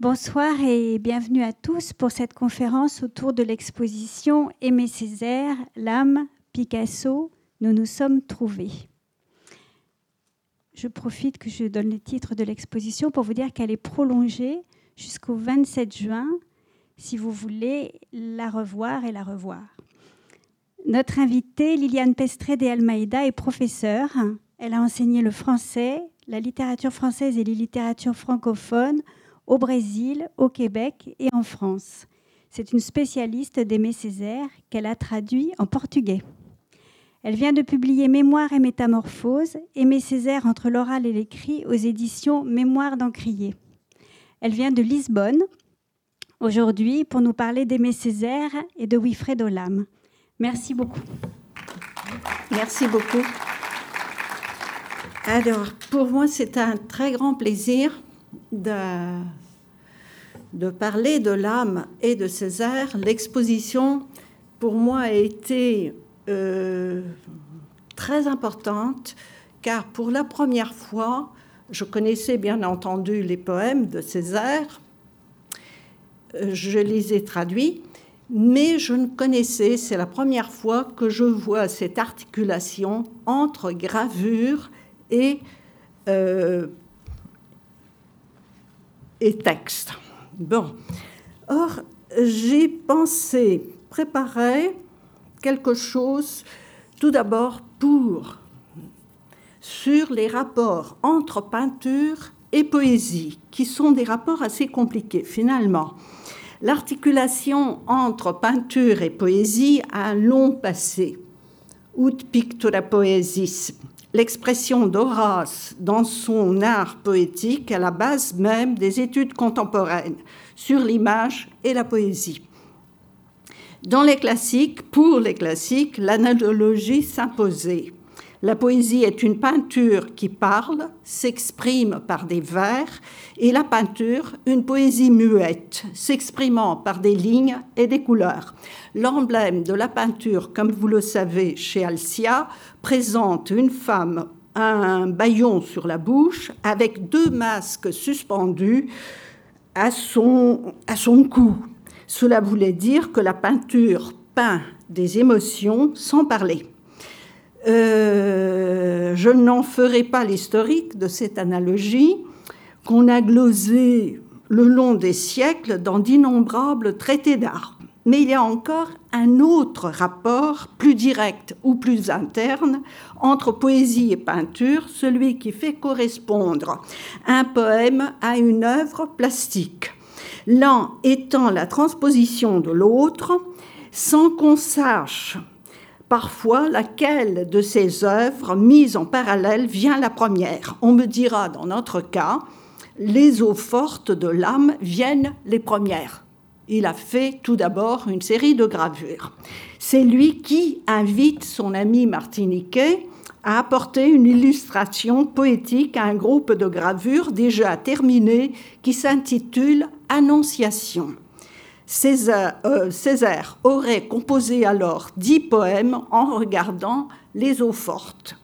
Bonsoir et bienvenue à tous pour cette conférence autour de l'exposition Aimé Césaire, l'âme, Picasso, nous nous sommes trouvés. Je profite que je donne le titre de l'exposition pour vous dire qu'elle est prolongée jusqu'au 27 juin, si vous voulez la revoir et la revoir. Notre invitée, Liliane Pestré de Almeida, est professeure. Elle a enseigné le français, la littérature française et les littératures francophones au Brésil, au Québec et en France. C'est une spécialiste d'Aimé Césaire qu'elle a traduit en portugais. Elle vient de publier Mémoire et Métamorphose, Aimé Césaire entre l'oral et l'écrit aux éditions Mémoire d'Encrier. Elle vient de Lisbonne aujourd'hui pour nous parler d'Aimé Césaire et de Wilfred Olam. Merci beaucoup. Merci beaucoup. Alors, pour moi, c'est un très grand plaisir de, de parler de l'âme et de Césaire. L'exposition, pour moi, a été euh, très importante, car pour la première fois, je connaissais bien entendu les poèmes de Césaire, je les ai traduits, mais je ne connaissais, c'est la première fois que je vois cette articulation entre gravure et euh, et texte. Bon. Or, j'ai pensé préparer quelque chose, tout d'abord pour, sur les rapports entre peinture et poésie, qui sont des rapports assez compliqués finalement. L'articulation entre peinture et poésie a un long passé. Ut pictura poesis, l'expression d'Horace dans son art poétique à la base même des études contemporaines sur l'image et la poésie. Dans les classiques, pour les classiques, l'analogie s'imposait. La poésie est une peinture qui parle, s'exprime par des vers, et la peinture, une poésie muette, s'exprimant par des lignes et des couleurs. L'emblème de la peinture, comme vous le savez chez Alcia, présente une femme un baillon sur la bouche avec deux masques suspendus à son, à son cou. Cela voulait dire que la peinture peint des émotions sans parler. Euh, je n'en ferai pas l'historique de cette analogie qu'on a glosée le long des siècles dans d'innombrables traités d'art. Mais il y a encore un autre rapport, plus direct ou plus interne, entre poésie et peinture, celui qui fait correspondre un poème à une œuvre plastique. L'un étant la transposition de l'autre, sans qu'on sache parfois laquelle de ces œuvres mises en parallèle vient la première? On me dira dans notre cas, les eaux fortes de l'âme viennent les premières. Il a fait tout d'abord une série de gravures. C'est lui qui invite son ami martiniquais à apporter une illustration poétique à un groupe de gravures déjà terminé qui s'intitule Annonciation. Euh, Césaire, aurait composé alors dix poèmes en regardant les eaux fortes.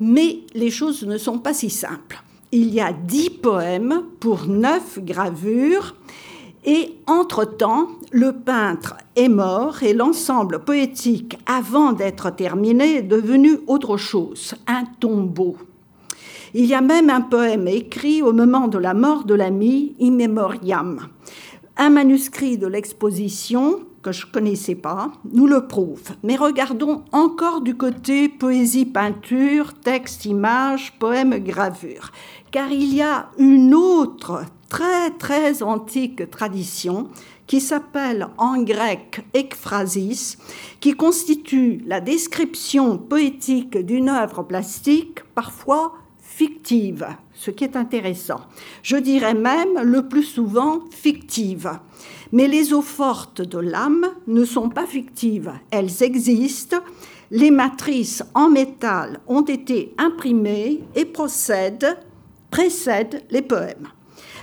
Mais les choses ne sont pas si simples. Il y a dix poèmes pour neuf gravures et entre-temps, le peintre est mort et l'ensemble poétique, avant d'être terminé, est devenu autre chose, un tombeau. Il y a même un poème écrit au moment de la mort de l'ami, In Memoriam. Un manuscrit de l'exposition, que je ne connaissais pas, nous le prouve. Mais regardons encore du côté poésie, peinture, texte, image, poème, gravure. Car il y a une autre très très antique tradition qui s'appelle en grec ekphrasis, qui constitue la description poétique d'une œuvre plastique, parfois fictive, ce qui est intéressant. Je dirais même le plus souvent fictive. Mais les eaux fortes de l'âme ne sont pas fictives, elles existent. Les matrices en métal ont été imprimées et procèdent, précèdent les poèmes.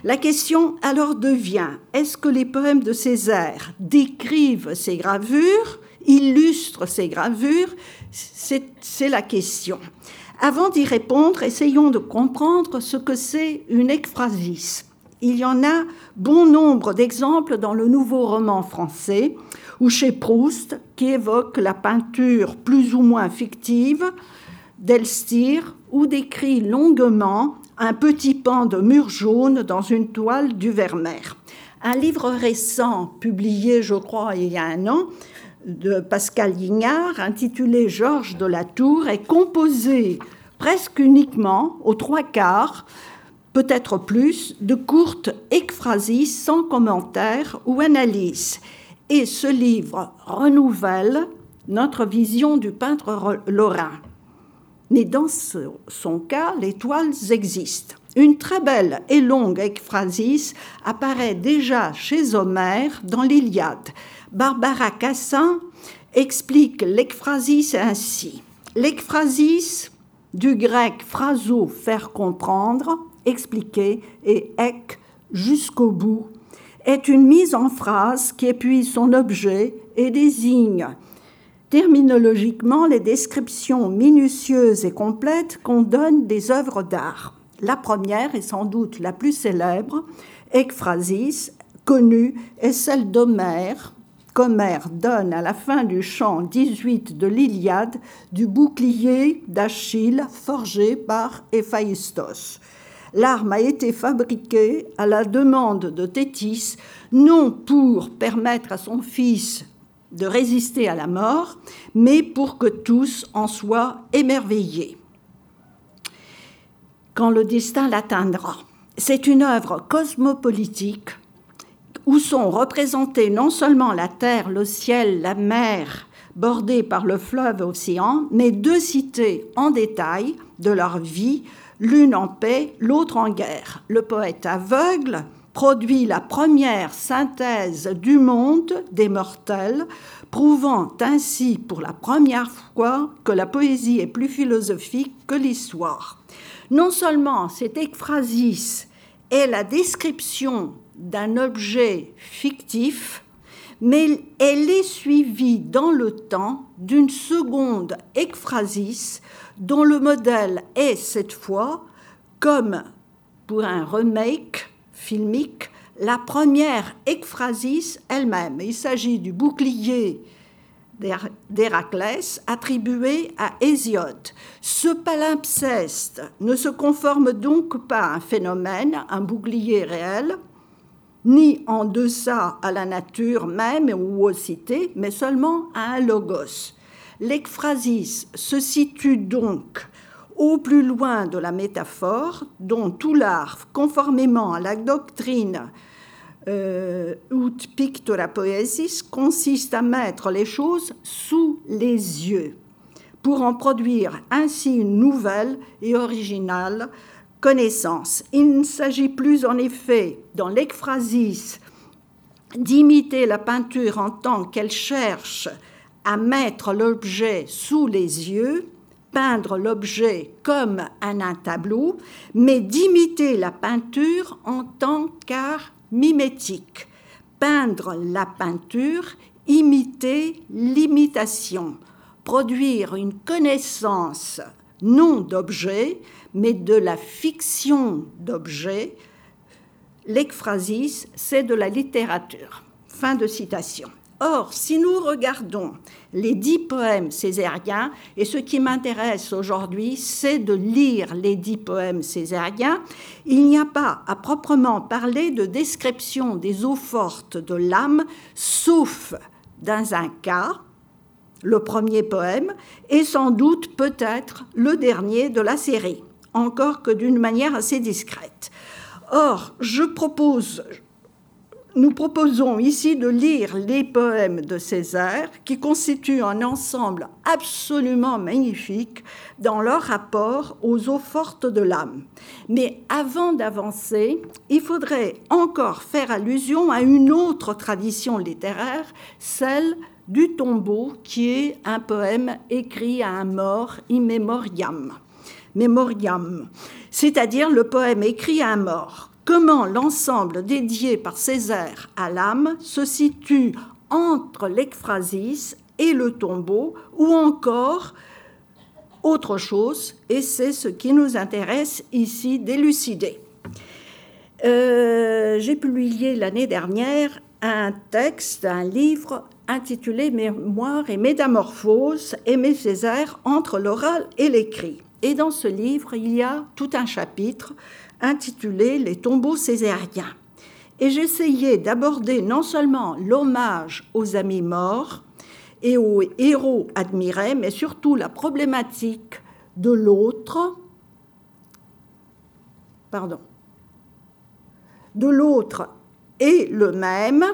La question alors devient, est-ce que les poèmes de Césaire décrivent ces gravures, illustrent ces gravures? C'est la question. Avant d'y répondre, essayons de comprendre ce que c'est une ekphrasis. Il y en a bon nombre d'exemples dans le nouveau roman français ou chez Proust qui évoque la peinture plus ou moins fictive d'Elstir ou décrit longuement un petit pan de mur jaune dans une toile du Vermeer. Un livre récent, publié je crois il y a un an, de Pascal Lignard, intitulé Georges de la Tour, est composé presque uniquement, aux trois quarts, peut-être plus, de courtes ekphrasis sans commentaire ou analyse. Et ce livre renouvelle notre vision du peintre lorrain. Mais dans son cas, les toiles existent. Une très belle et longue ekphrasis apparaît déjà chez Homère dans l'Iliade. Barbara Cassin explique l'ekphrasis ainsi. L'ekphrasis, du grec phraso, faire comprendre, expliquer et ek jusqu'au bout est une mise en phrase qui épuise son objet et désigne terminologiquement les descriptions minutieuses et complètes qu'on donne des œuvres d'art. La première est sans doute la plus célèbre, ekphrasis, connue, est celle d'Homère, qu'Homère donne à la fin du chant 18 de l'Iliade du bouclier d'Achille forgé par Héphaïstos. L'arme a été fabriquée à la demande de Thétis, non pour permettre à son fils de résister à la mort, mais pour que tous en soient émerveillés. Quand le destin l'atteindra. C'est une œuvre cosmopolitique où sont représentés non seulement la terre, le ciel, la mer, bordée par le fleuve océan, mais deux cités en détail de leur vie, l'une en paix, l'autre en guerre. Le poète aveugle produit la première synthèse du monde des mortels, prouvant ainsi pour la première fois que la poésie est plus philosophique que l'histoire. Non seulement cette ekphrasis est la description d'un objet fictif, mais elle est suivie dans le temps d'une seconde ekphrasis dont le modèle est cette fois, comme pour un remake filmique, la première ekphrasis elle-même. Il s'agit du bouclier d'Héraclès attribué à Hésiode. Ce palimpseste ne se conforme donc pas à un phénomène, un bouclier réel, ni en deçà à la nature même ou aux cités, mais seulement à un logos. L'ekphrasis se situe donc au plus loin de la métaphore, dont tout l'art, conformément à la doctrine euh, ut pictura poesis, consiste à mettre les choses sous les yeux, pour en produire ainsi une nouvelle et originale connaissance. Il ne s'agit plus en effet, dans l'ekphrasis, d'imiter la peinture en tant qu'elle cherche à mettre l'objet sous les yeux, peindre l'objet comme un, tableau, mais d'imiter la peinture en tant qu'art mimétique. Peindre la peinture, imiter l'imitation, produire une connaissance non d'objet, mais de la fiction d'objet. L'ekphrasis, c'est de la littérature. Fin de citation. Or, si nous regardons les dix poèmes césariens, et ce qui m'intéresse aujourd'hui, c'est de lire les dix poèmes césariens, il n'y a pas à proprement parler de description des eaux fortes de l'âme, sauf dans un cas, le premier poème, et sans doute peut-être le dernier de la série, encore que d'une manière assez discrète. Or, je propose, nous proposons ici de lire les poèmes de Césaire qui constituent un ensemble absolument magnifique dans leur rapport aux eaux fortes de l'âme. Mais avant d'avancer, il faudrait encore faire allusion à une autre tradition littéraire, celle du tombeau, qui est un poème écrit à un mort immémoriam, memoriam, c'est-à-dire le poème écrit à un mort comment l'ensemble dédié par Césaire à l'âme se situe entre l'ekphrasis et le tombeau, ou encore autre chose, et c'est ce qui nous intéresse ici d'élucider. euh, j'ai publié l'année dernière un texte, un livre intitulé Mémoire et Métamorphose, Aimé Césaire entre l'oral et l'écrit. Et dans ce livre, il y a tout un chapitre intitulé Les tombeaux césariens. Et j'essayais d'aborder non seulement l'hommage aux amis morts et aux héros admirés, mais surtout la problématique de l'autre, pardon, de l'autre et le même,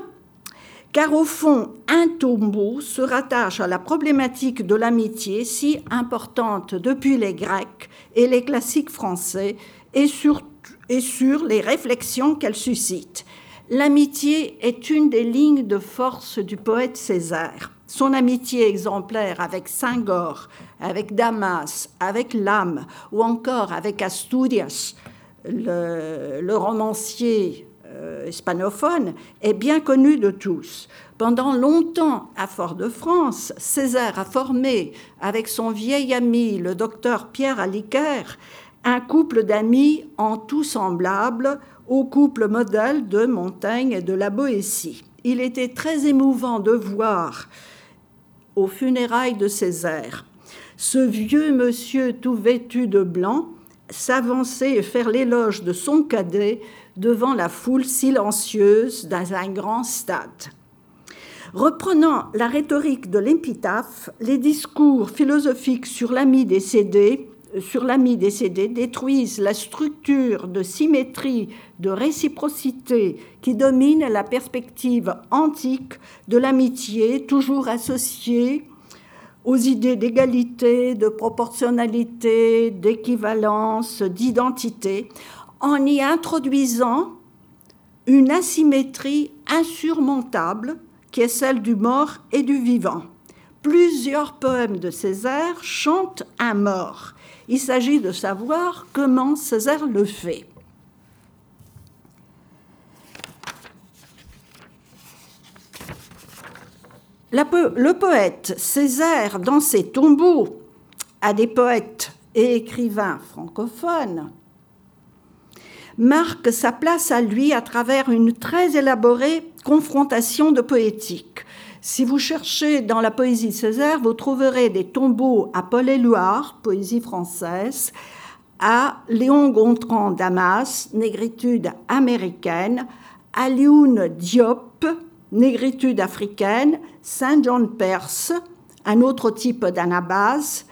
car au fond, un tombeau se rattache à la problématique de l'amitié si importante depuis les Grecs et les classiques français et sur, les réflexions qu'elle suscite. L'amitié est une des lignes de force du poète Césaire. Son amitié exemplaire avec Saint-Gor, avec Damas, avec l'âme ou encore avec Asturias, le romancier euh, hispanophone est bien connu de tous. Pendant longtemps, à Fort-de-France, Césaire a formé avec son vieil ami, le docteur Pierre Aliquer, un couple d'amis en tout semblable au couple modèle de Montaigne et de la Boétie. Il était très émouvant de voir aux funérailles de Césaire ce vieux monsieur tout vêtu de blanc s'avancer et faire l'éloge de son cadet devant la foule silencieuse dans un grand stade. Reprenant la rhétorique de l'épitaphe, les discours philosophiques sur l'ami décédé, sur l'ami décédé détruisent la structure de symétrie, de réciprocité qui domine la perspective antique de l'amitié, toujours associée aux idées d'égalité, de proportionnalité, d'équivalence, d'identité, en y introduisant une asymétrie insurmontable qui est celle du mort et du vivant. Plusieurs poèmes de Césaire chantent un mort. Il s'agit de savoir comment Césaire le fait. le poète Césaire, dans ses tombeaux, à des poètes et écrivains francophones, marque sa place à lui à travers une très élaborée confrontation de poétique. Si vous cherchez dans la poésie Césaire, vous trouverez des tombeaux à Paul Éluard, poésie française, à Léon Gontran Damas, négritude américaine, à Lioun Diop, négritude africaine, Saint John Perse, un autre type d'anabase,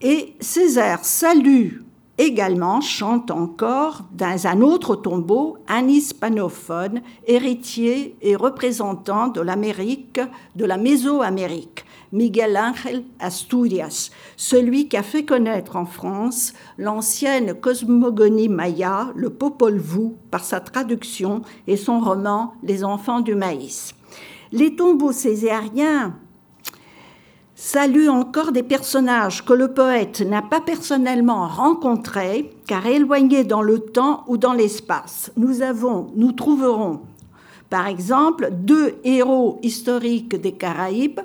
et Césaire salue également chante encore dans un autre tombeau un hispanophone, héritier et représentant de l'Amérique, de la Mésoamérique, Miguel Ángel Asturias, celui qui a fait connaître en France l'ancienne cosmogonie maya, le Popol Vuh, par sa traduction et son roman Les enfants du maïs. Les tombeaux césariens salue encore des personnages que le poète n'a pas personnellement rencontrés, car éloignés dans le temps ou dans l'espace. Nous, avons, nous trouverons, par exemple, deux héros historiques des Caraïbes,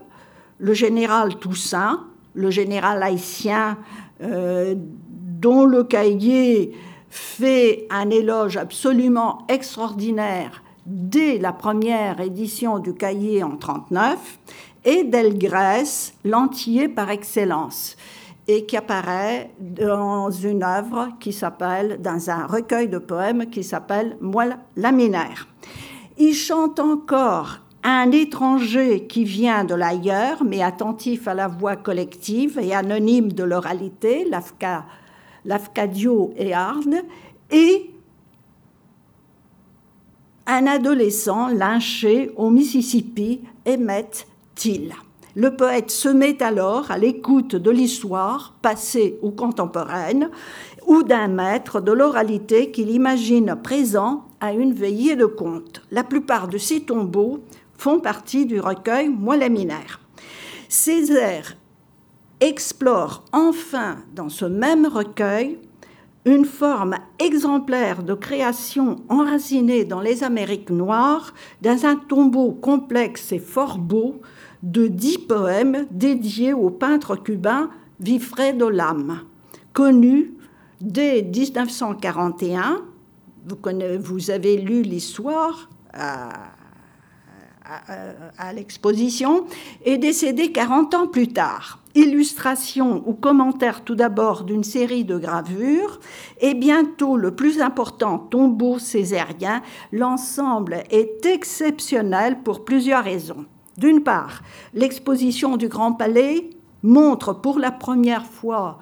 le général Toussaint, le général haïtien euh, dont le cahier fait un éloge absolument extraordinaire dès la première édition du cahier en 1939, et d'Elgrès, l'antillais par excellence, et qui apparaît dans une œuvre qui s'appelle, dans un recueil de poèmes qui s'appelle Moelle laminaire. Il chante encore un étranger qui vient de l'ailleurs, mais attentif à la voix collective et anonyme de l'oralité, l'Afcadio et Arne, et un adolescent lynché au Mississippi, Emmett le poète se met alors à l'écoute de l'histoire, passée ou contemporaine, ou d'un maître de l'oralité qu'il imagine présent à une veillée de conte. La plupart de ces tombeaux font partie du recueil Moi laminaire. Césaire explore enfin dans ce même recueil une forme exemplaire de création enracinée dans les Amériques noires, dans un tombeau complexe et fort beau, de dix poèmes dédiés au peintre cubain Vifredo Lam, connu dès 1941 vous, avez lu l'histoire à, l'exposition, est décédé 40 ans plus tard. Illustration ou commentaire tout d'abord d'une série de gravures et bientôt le plus important tombeau césarien, l'ensemble est exceptionnel pour plusieurs raisons. D'une part, l'exposition du Grand Palais montre pour la première fois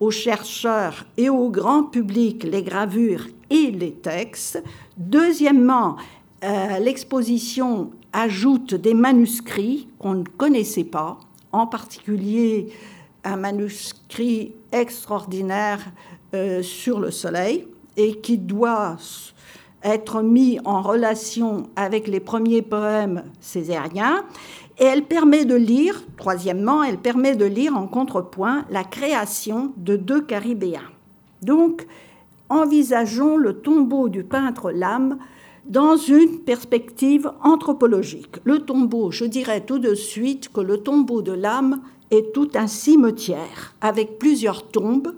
aux chercheurs et au grand public les gravures et les textes. Deuxièmement, euh, l'exposition ajoute des manuscrits qu'on ne connaissait pas, en particulier un manuscrit extraordinaire euh, sur le soleil et qui doit être mis en relation avec les premiers poèmes césariens. Et elle permet de lire, troisièmement, elle permet de lire en contrepoint la création de deux Caribéens. Donc, envisageons le tombeau du peintre Lame dans une perspective anthropologique. Le tombeau, je dirais tout de suite que le tombeau de l'âme est tout un cimetière avec plusieurs tombes,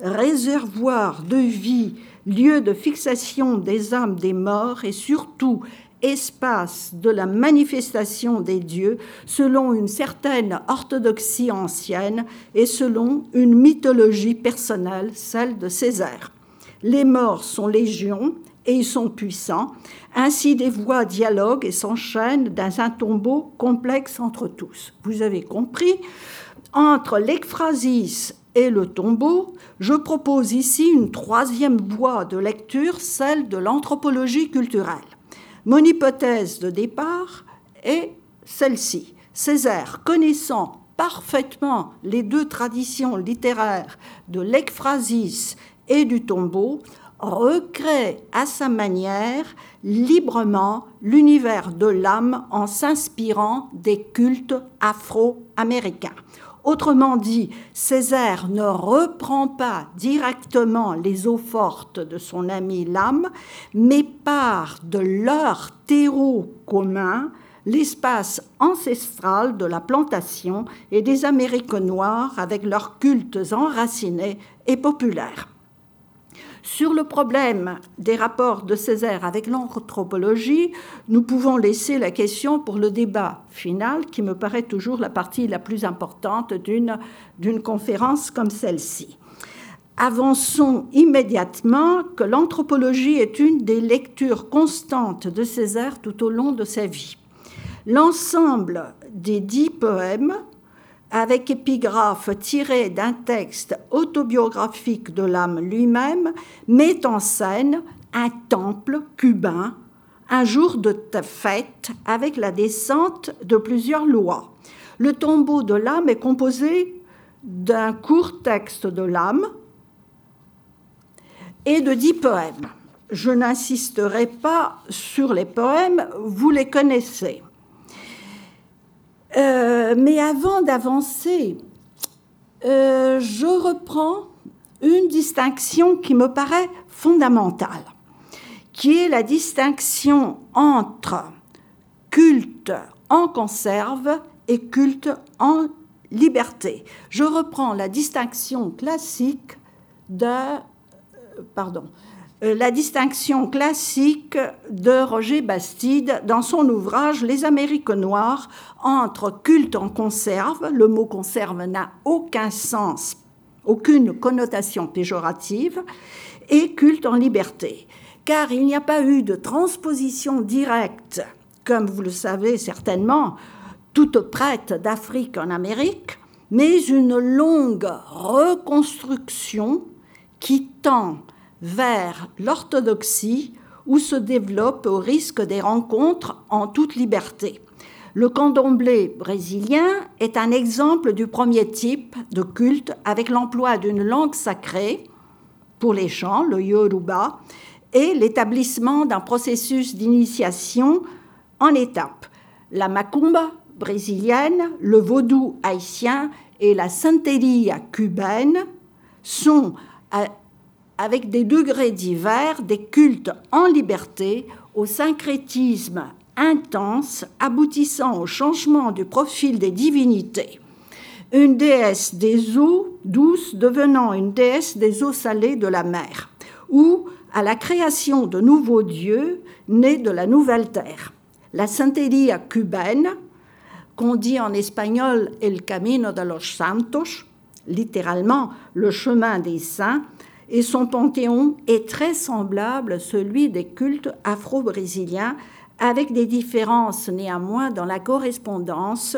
réservoir de vie, lieu de fixation des âmes des morts et surtout espace de la manifestation des dieux selon une certaine orthodoxie ancienne et selon une mythologie personnelle, celle de Césaire. Les morts sont légions et ils sont puissants. Ainsi, des voix dialoguent et s'enchaînent dans un tombeau complexe entre tous. Vous avez compris, entre l'ekphrasis et le tombeau, je propose ici une troisième voie de lecture, celle de l'anthropologie culturelle. Mon hypothèse de départ est celle-ci. Césaire, connaissant parfaitement les deux traditions littéraires de l'ekphrasis et du tombeau, recrée à sa manière librement l'univers de l'âme en s'inspirant des cultes afro-américains. Autrement dit, Césaire ne reprend pas directement les eaux fortes de son ami l'âme, mais part de leur terreau commun, l'espace ancestral de la plantation et des Amériques noires avec leurs cultes enracinés et populaires. Sur le problème des rapports de Césaire avec l'anthropologie, nous pouvons laisser la question pour le débat final, qui me paraît toujours la partie la plus importante d'une conférence comme celle-ci. Avançons immédiatement que l'anthropologie est une des lectures constantes de Césaire tout au long de sa vie. L'ensemble des dix poèmes avec épigraphe tiré d'un texte autobiographique de l'âme lui-même, met en scène un temple cubain, un jour de fête avec la descente de plusieurs lois. Le tombeau de l'âme est composé d'un court texte de l'âme et de dix poèmes. Je n'insisterai pas sur les poèmes, vous les connaissez. Euh, mais avant d'avancer, euh, je reprends une distinction qui me paraît fondamentale, qui est la distinction entre culte en conserve et culte en liberté. Je reprends la distinction classique de, euh, pardon, la distinction classique de Roger Bastide dans son ouvrage Les Amériques noires entre culte en conserve, le mot conserve n'a aucun sens, aucune connotation péjorative, et culte en liberté. Car il n'y a pas eu de transposition directe, comme vous le savez certainement, toute prête d'Afrique en Amérique, mais une longue reconstruction qui tend vers l'orthodoxie où se développe au risque des rencontres en toute liberté. Le candomblé brésilien est un exemple du premier type de culte avec l'emploi d'une langue sacrée pour les chants, le yoruba, et l'établissement d'un processus d'initiation en étapes. La macumba brésilienne, le vaudou haïtien et la santeria cubaine sont avec des degrés divers, des cultes en liberté, au syncrétisme intense, aboutissant au changement du profil des divinités. Une déesse des eaux douces devenant une déesse des eaux salées de la mer, ou à la création de nouveaux dieux nés de la nouvelle terre. La Santeria cubaine, qu'on dit en espagnol El Camino de los Santos, littéralement le chemin des saints, et son panthéon est très semblable à celui des cultes afro-brésiliens, avec des différences néanmoins dans la correspondance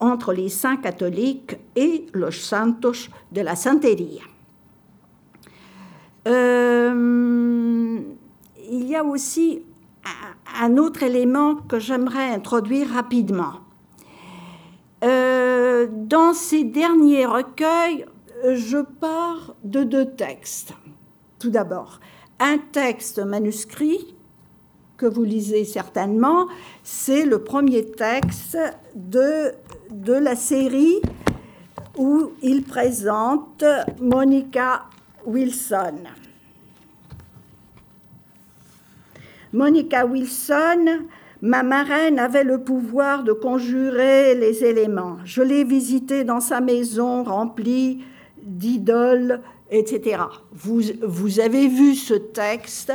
entre les saints catholiques et los santos de la Santeria. Euh, il y a aussi un autre élément que j'aimerais introduire rapidement. Euh, dans ces derniers recueils, je pars de deux textes. Tout d'abord, un texte manuscrit que vous lisez certainement, c'est le premier texte de, de la série où il présente Monica Wilson. Monica Wilson, ma marraine, avait le pouvoir de conjurer les éléments. Je l'ai visitée dans sa maison remplie d'idoles, etc. Vous, vous avez vu ce texte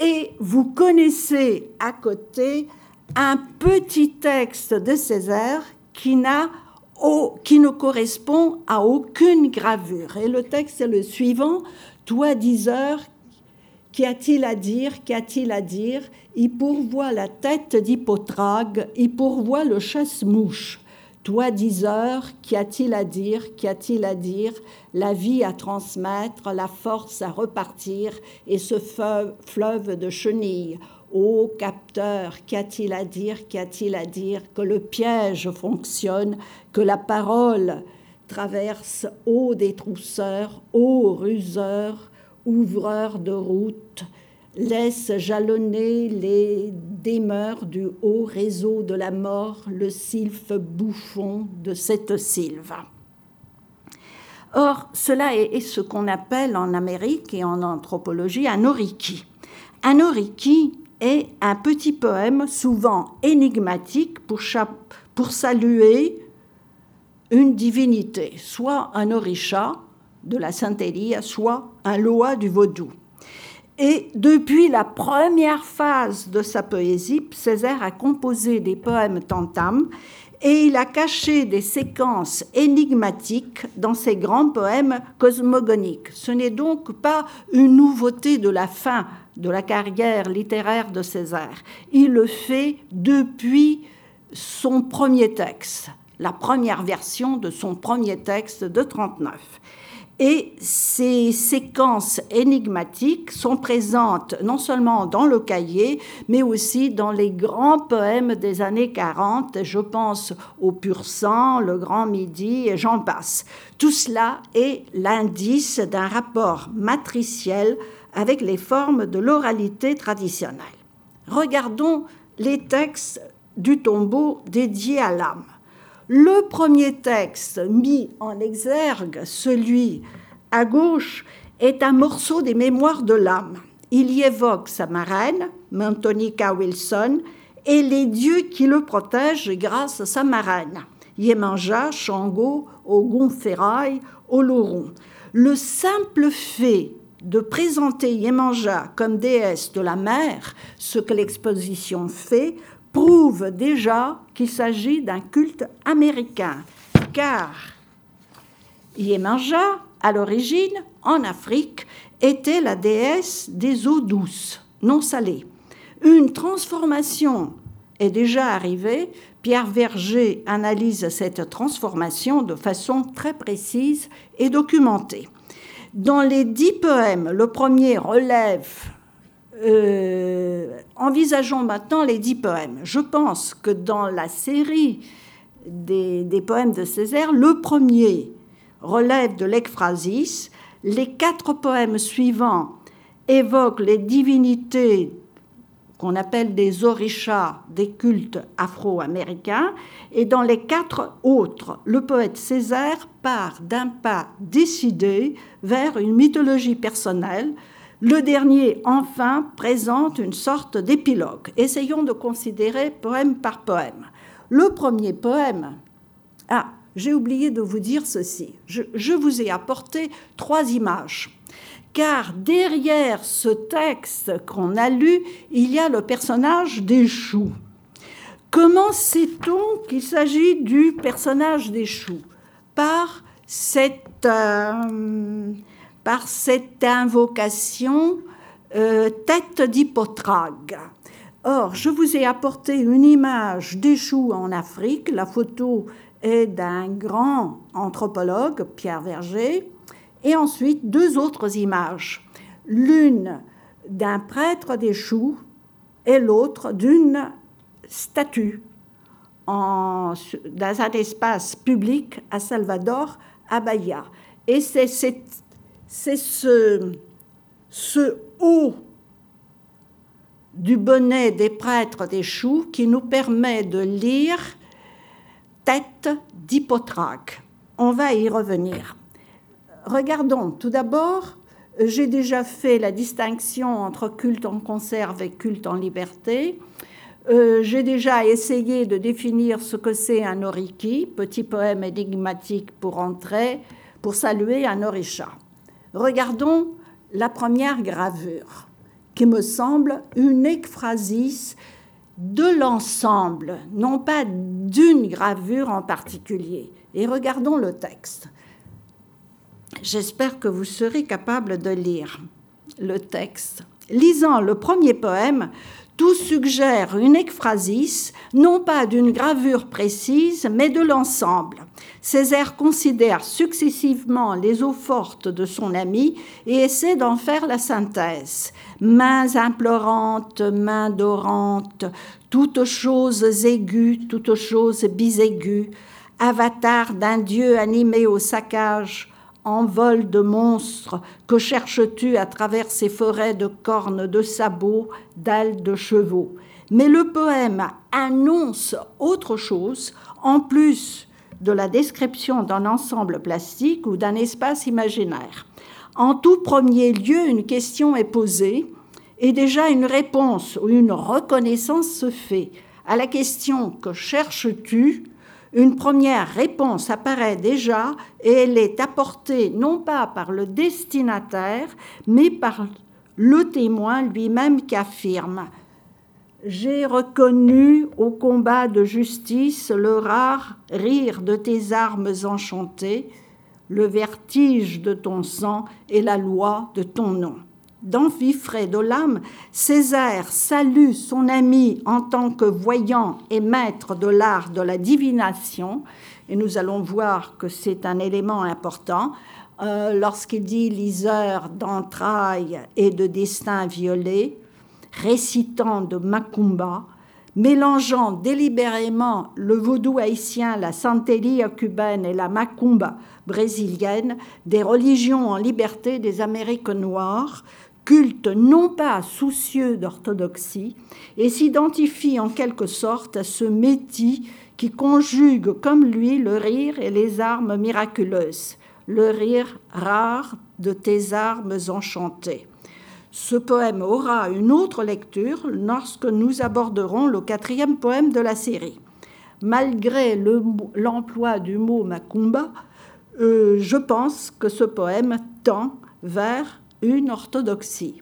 et vous connaissez à côté un petit texte de Césaire qui n'a qui ne correspond à aucune gravure. Et le texte est le suivant Toi, diseur, qu'y a-t-il à dire Qu'y a-t-il à dire? Il pourvoit la tête d'Hippotrague, il pourvoit le chasse-mouche. Toi, diseur, qu'y a-t-il à dire Qu'y a-t-il à dire? La vie à transmettre, la force à repartir, et ce fleuve de chenilles. Ô capteur, qu'y a-t-il à dire Qu'y a-t-il à dire? Que le piège fonctionne, que la parole traverse, ô détrousseur, ô ruseur, ouvreur de route, laisse jalonner les demeures du haut réseau de la mort le sylphe bouffon de cette sylve. Or, cela est ce qu'on appelle en Amérique et en anthropologie un oriki. Un oriki est un petit poème souvent énigmatique pour, pour saluer une divinité, soit un orisha de la sainterie, soit un loa du vaudou. Et depuis la première phase de sa poésie, Césaire a composé des poèmes tantam et il a caché des séquences énigmatiques dans ses grands poèmes cosmogoniques. Ce n'est donc pas une nouveauté de la fin de la carrière littéraire de Césaire. Il le fait depuis son premier texte, la première version de son premier texte de 39. Et ces séquences énigmatiques sont présentes non seulement dans le cahier, mais aussi dans les grands poèmes des années 40. Je pense au Pur Sang, le Grand Midi et j'en passe. Tout cela est l'indice d'un rapport matriciel avec les formes de l'oralité traditionnelle. Regardons les textes du tombeau dédié à l'âme. Le premier texte mis en exergue, celui à gauche, est un morceau des Mémoires de l'âme. Il y évoque sa marraine, Montonica Wilson, et les dieux qui le protègent grâce à sa marraine, Yemanja, Shango, Ogun Ferraille, Oloron. Le simple fait de présenter Yemanja comme déesse de la mer, ce que l'exposition fait, prouve déjà qu'il s'agit d'un culte américain, car Yemanja, à l'origine, en Afrique, était la déesse des eaux douces, non salées. Une transformation est déjà arrivée. Pierre Verger analyse cette transformation de façon très précise et documentée. Dans les dix poèmes, le premier relève euh, envisageons maintenant les dix poèmes. Je pense que dans la série des, poèmes de Césaire, le premier relève de l'ekphrasis. Les quatre poèmes suivants évoquent les divinités qu'on appelle des orishas des cultes afro-américains. Et dans les quatre autres, le poète Césaire part d'un pas décidé vers une mythologie personnelle le dernier, enfin, présente une sorte d'épilogue. Essayons de considérer poème par poème. Le premier poème, ah, j'ai oublié de vous dire ceci. Je, vous ai apporté trois images car derrière ce texte qu'on a lu, il y a le personnage des choux. Comment sait-on qu'il s'agit du personnage des choux? Par cette, euh, par cette invocation euh, tête d'hypotrague. Or, je vous ai apporté une image des choux en Afrique. La photo est d'un grand anthropologue, Pierre Verger, et ensuite deux autres images. L'une d'un prêtre des choux et l'autre d'une statue en, dans un espace public à Salvador, à Bahia. Et c'est ce, ce haut du bonnet des prêtres des choux qui nous permet de lire tête d'Hippotraque. On va y revenir. Regardons tout d'abord, j'ai déjà fait la distinction entre culte en conserve et culte en liberté. Euh, j'ai déjà essayé de définir ce que c'est un oriki, petit poème énigmatique pour entrer, pour saluer un orisha. Regardons la première gravure, qui me semble une ekphrasis de l'ensemble, non pas d'une gravure en particulier. Et regardons le texte. J'espère que vous serez capable de lire le texte. Lisant le premier poème, tout suggère une ekphrasis, non pas d'une gravure précise, mais de l'ensemble. Césaire considère successivement les eaux fortes de son ami et essaie d'en faire la synthèse. Mains implorantes, mains dorantes, toutes choses aiguës, toutes choses bisaiguës, avatar d'un dieu animé au saccage, envol de monstres, que cherches-tu à travers ces forêts de cornes de sabots, d'ailes de chevaux Mais le poème annonce autre chose, en plus de la description d'un ensemble plastique ou d'un espace imaginaire. En tout premier lieu, une question est posée et déjà une réponse ou une reconnaissance se fait. À la question que cherches-tu? Une première réponse apparaît déjà et elle est apportée non pas par le destinataire, mais par le témoin lui-même qui affirme J'ai reconnu au combat de justice le rare rire de tes armes enchantées, le vertige de ton sang et la loi de ton nom. d'Amphiphrédolam, Césaire salue son ami en tant que voyant et maître de l'art de la divination, et nous allons voir que c'est un élément important, euh, lorsqu'il dit liseur d'entrailles et de destin violé, récitant de Macumba, mélangeant délibérément le vaudou haïtien, la santeria cubaine et la macumba brésilienne, des religions en liberté des Amériques noires, culte non pas soucieux d'orthodoxie, et s'identifie en quelque sorte à ce métis qui conjugue comme lui le rire et les armes miraculeuses, le rire rare de tes armes enchantées. Ce poème aura une autre lecture lorsque nous aborderons le quatrième poème de la série. Malgré l'emploi du mot macumba, euh, je pense que ce poème tend vers une orthodoxie.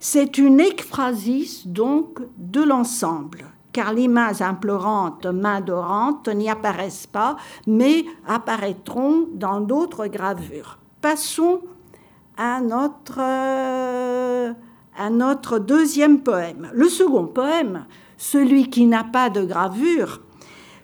C'est une ekphrasis donc de l'ensemble, car les mains implorantes, mains dorantes n'y apparaissent pas, mais apparaîtront dans d'autres gravures. Passons à notre, notre deuxième poème. Le second poème, celui qui n'a pas de gravure,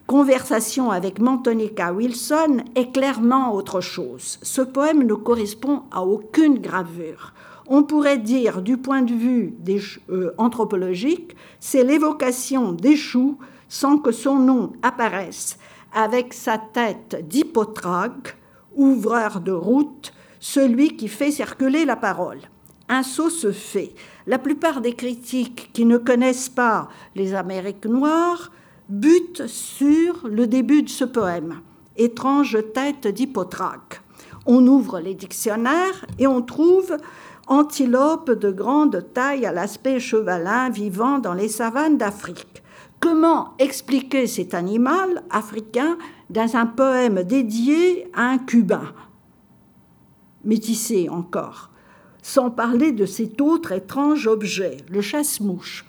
Conversation avec Montonica Wilson est clairement autre chose. Ce poème ne correspond à aucune gravure. On pourrait dire, du point de vue des, euh, anthropologique, c'est l'évocation des choux sans que son nom apparaisse, avec sa tête d'hypotrague, ouvreur de route, celui qui fait circuler la parole. Un saut se fait. La plupart des critiques qui ne connaissent pas les Amériques noires bute sur le début de ce poème, Étrange tête d'Hippotraque. On ouvre les dictionnaires et on trouve antilope de grande taille à l'aspect chevalin vivant dans les savanes d'Afrique. Comment expliquer cet animal africain dans un poème dédié à un Cubain? Métissé encore. sans parler de cet autre étrange objet, le chasse-mouche.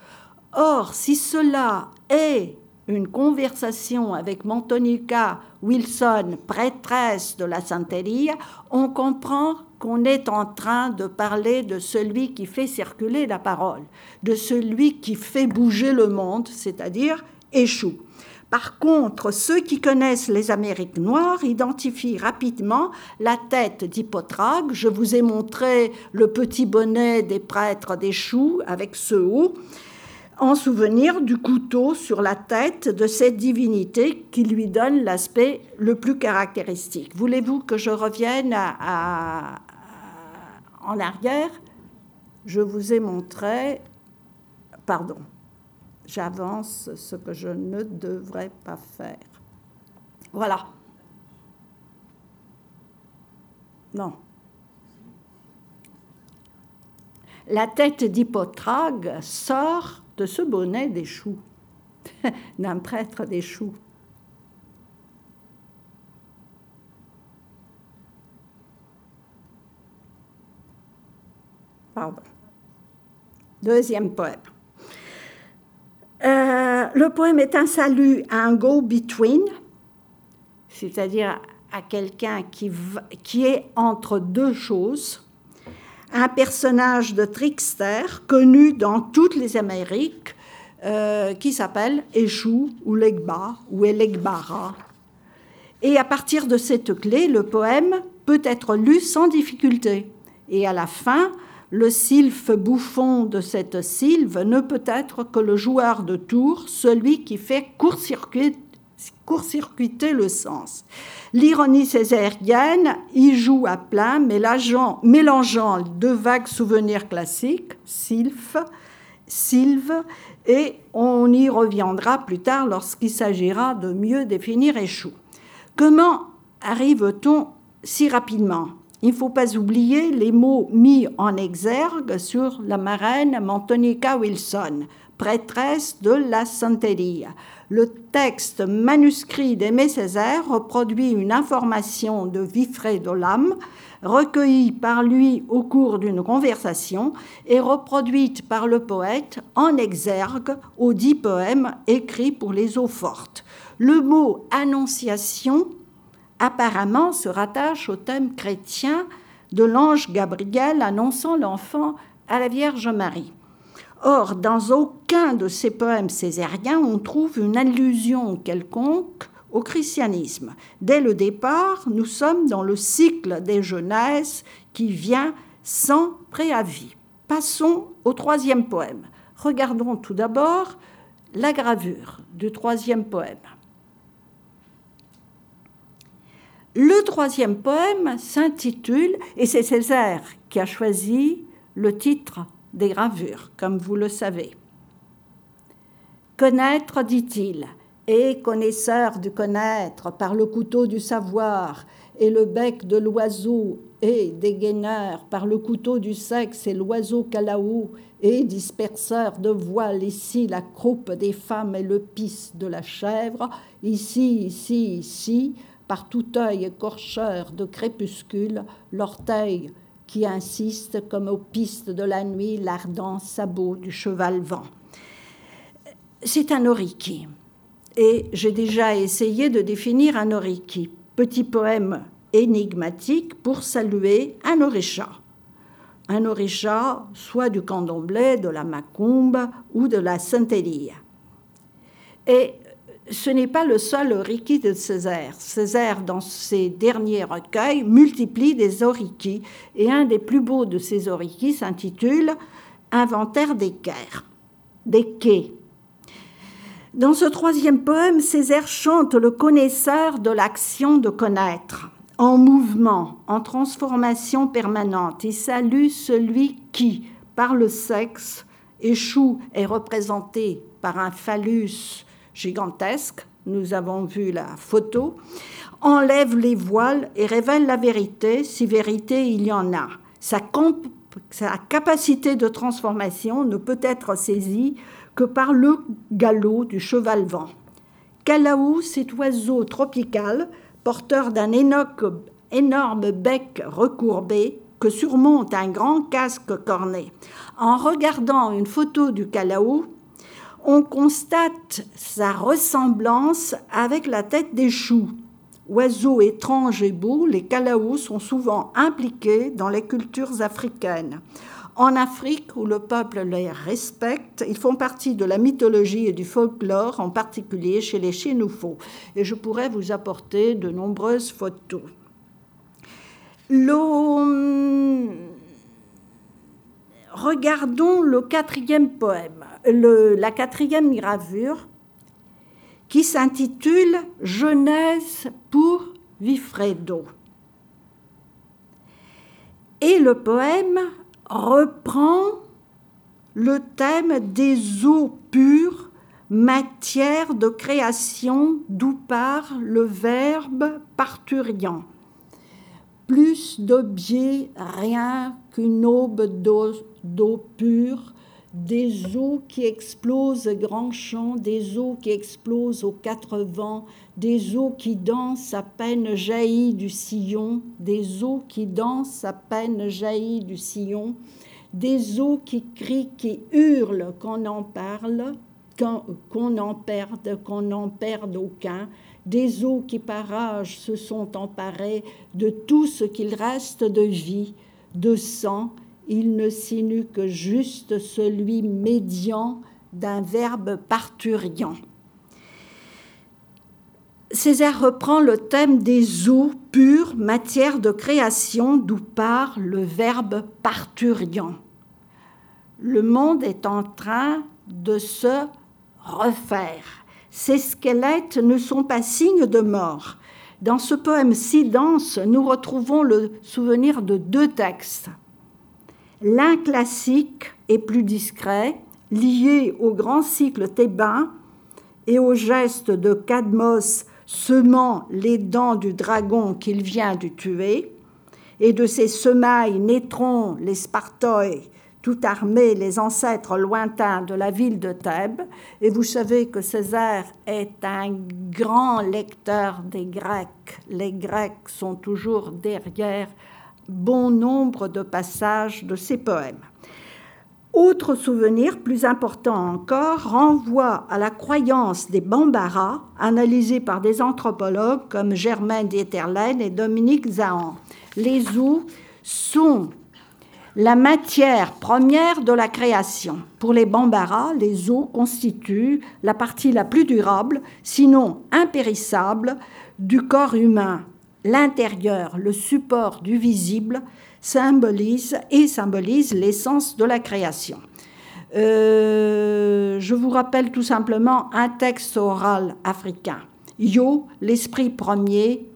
Or, si cela est une conversation avec Montonica Wilson, prêtresse de la Santeria, on comprend qu'on est en train de parler de celui qui fait circuler la parole, de celui qui fait bouger le monde, c'est-à-dire échoue. Par contre, ceux qui connaissent les Amériques noires identifient rapidement la tête d'Hippotrage. Je vous ai montré le petit bonnet des prêtres des choux avec ce haut, en souvenir du couteau sur la tête de cette divinité qui lui donne l'aspect le plus caractéristique. Voulez-vous que je revienne en arrière? Je vous ai montré, pardon, j'avance ce que je ne devrais pas faire. Voilà. Non. La tête d'Hippotrage sort de ce bonnet des choux, d'un prêtre des choux. Pardon. Deuxième poème. Euh, le poème est un salut à un go-between, c'est-à-dire à quelqu'un qui, qui est entre deux choses, un personnage de trickster connu dans toutes les Amériques euh, qui s'appelle Échou ou Legba ou Elegbara. Et à partir de cette clé, le poème peut être lu sans difficulté. Et à la fin, le sylphe bouffon de cette sylve ne peut être que le joueur de tour, celui qui fait court-circuiter le sens. L'ironie césarienne y joue à plein, mélangeant, deux vagues souvenirs classiques, sylphe, sylve, et on y reviendra plus tard lorsqu'il s'agira de mieux définir échou. Comment arrive-t-on si rapidement? Il ne faut pas oublier les mots mis en exergue sur la marraine Montonica Wilson, prêtresse de la Santeria. Le texte manuscrit d'Aimé Césaire reproduit une information de Vifré de l'âme, recueillie par lui au cours d'une conversation et reproduite par le poète en exergue aux dix poèmes écrits pour les eaux fortes. Le mot annonciation apparemment se rattache au thème chrétien de l'ange Gabriel annonçant l'enfant à la Vierge Marie. Or, dans aucun de ces poèmes césariens, on trouve une allusion quelconque au christianisme. Dès le départ, nous sommes dans le cycle des jeunesses qui vient sans préavis. Passons au troisième poème. Regardons tout d'abord la gravure du troisième poème. Le troisième poème s'intitule, et c'est Césaire qui a choisi le titre des gravures, comme vous le savez. Connaître, dit-il, et connaisseur du connaître par le couteau du savoir et le bec de l'oiseau et dégaineur par le couteau du sexe et l'oiseau calaou et disperseur de voile ici la croupe des femmes et le pis de la chèvre, ici, ici, ici, par tout œil écorcheur de crépuscule, l'orteil qui insiste comme aux pistes de la nuit l'ardent sabot du cheval vent. C'est un oriki. Et j'ai déjà essayé de définir un oriki, petit poème énigmatique pour saluer un orisha. Un orisha, soit du candomblé, de la macumbe ou de la santeria. Et ce n'est pas le seul oriki de Césaire. Césaire, dans ses derniers recueils, multiplie des oriki, et un des plus beaux de ces oriki s'intitule Inventaire des quais. Des quais. Dans ce troisième poème, Césaire chante le connaisseur de l'action de connaître, en mouvement, en transformation permanente. Il salue celui qui, par le sexe, échoue, est représenté par un phallus gigantesque, nous avons vu la photo, enlève les voiles et révèle la vérité, si vérité il y en a. Sa, capacité de transformation ne peut être saisie que par le galop du cheval vent. Calaou, cet oiseau tropical, porteur d'un énorme bec recourbé, que surmonte un grand casque corné. En regardant une photo du Calao, on constate sa ressemblance avec la tête des choux. Oiseaux étranges et beaux, les Calaos sont souvent impliqués dans les cultures africaines. En Afrique, où le peuple les respecte, ils font partie de la mythologie et du folklore, en particulier chez les Chénoufos. Et je pourrais vous apporter de nombreuses photos. Regardons le quatrième poème, la quatrième gravure, qui s'intitule Genèse pour Vifredo. Et le poème reprend le thème des eaux pures, matière de création d'où part le verbe parturiant. Plus d'objets, rien qu'une aube d'eau pure, des eaux qui explosent grand champ, des eaux qui explosent aux quatre vents, des eaux qui dansent à peine jaillies du sillon, des eaux qui dansent à peine jaillies du sillon, des eaux qui crient, qui hurlent qu'on en parle, qu'on en perde, qu'on n'en perde aucun, des eaux qui par âge se sont emparées de tout ce qu'il reste de vie, de sang, il ne sinue que juste celui médian d'un verbe parturiant. Césaire reprend le thème des eaux pures, matière de création, d'où part le verbe parturiant. Le monde est en train de se refaire. Ces squelettes ne sont pas signes de mort. Dans ce poème si dense, nous retrouvons le souvenir de deux textes. L'un classique et plus discret, lié au grand cycle thébain et au geste de Cadmos semant les dents du dragon qu'il vient de tuer, et de ses semailles naîtront les Spartoi, tout armés, les ancêtres lointains de la ville de Thèbes. Et vous savez que Césaire est un grand lecteur des Grecs. Les Grecs sont toujours derrière bon nombre de passages de ses poèmes. Autre souvenir, plus important encore, renvoie à la croyance des Bambara, analysée par des anthropologues comme Germaine Dieterlen et Dominique Zahan. Les eaux sont la matière première de la création. Pour les Bambara, les eaux constituent la partie la plus durable, sinon impérissable, du corps humain l'intérieur, le support du visible, symbolise et symbolise l'essence de la création. Euh, je vous rappelle tout simplement un texte oral africain. Yo, l'esprit premier,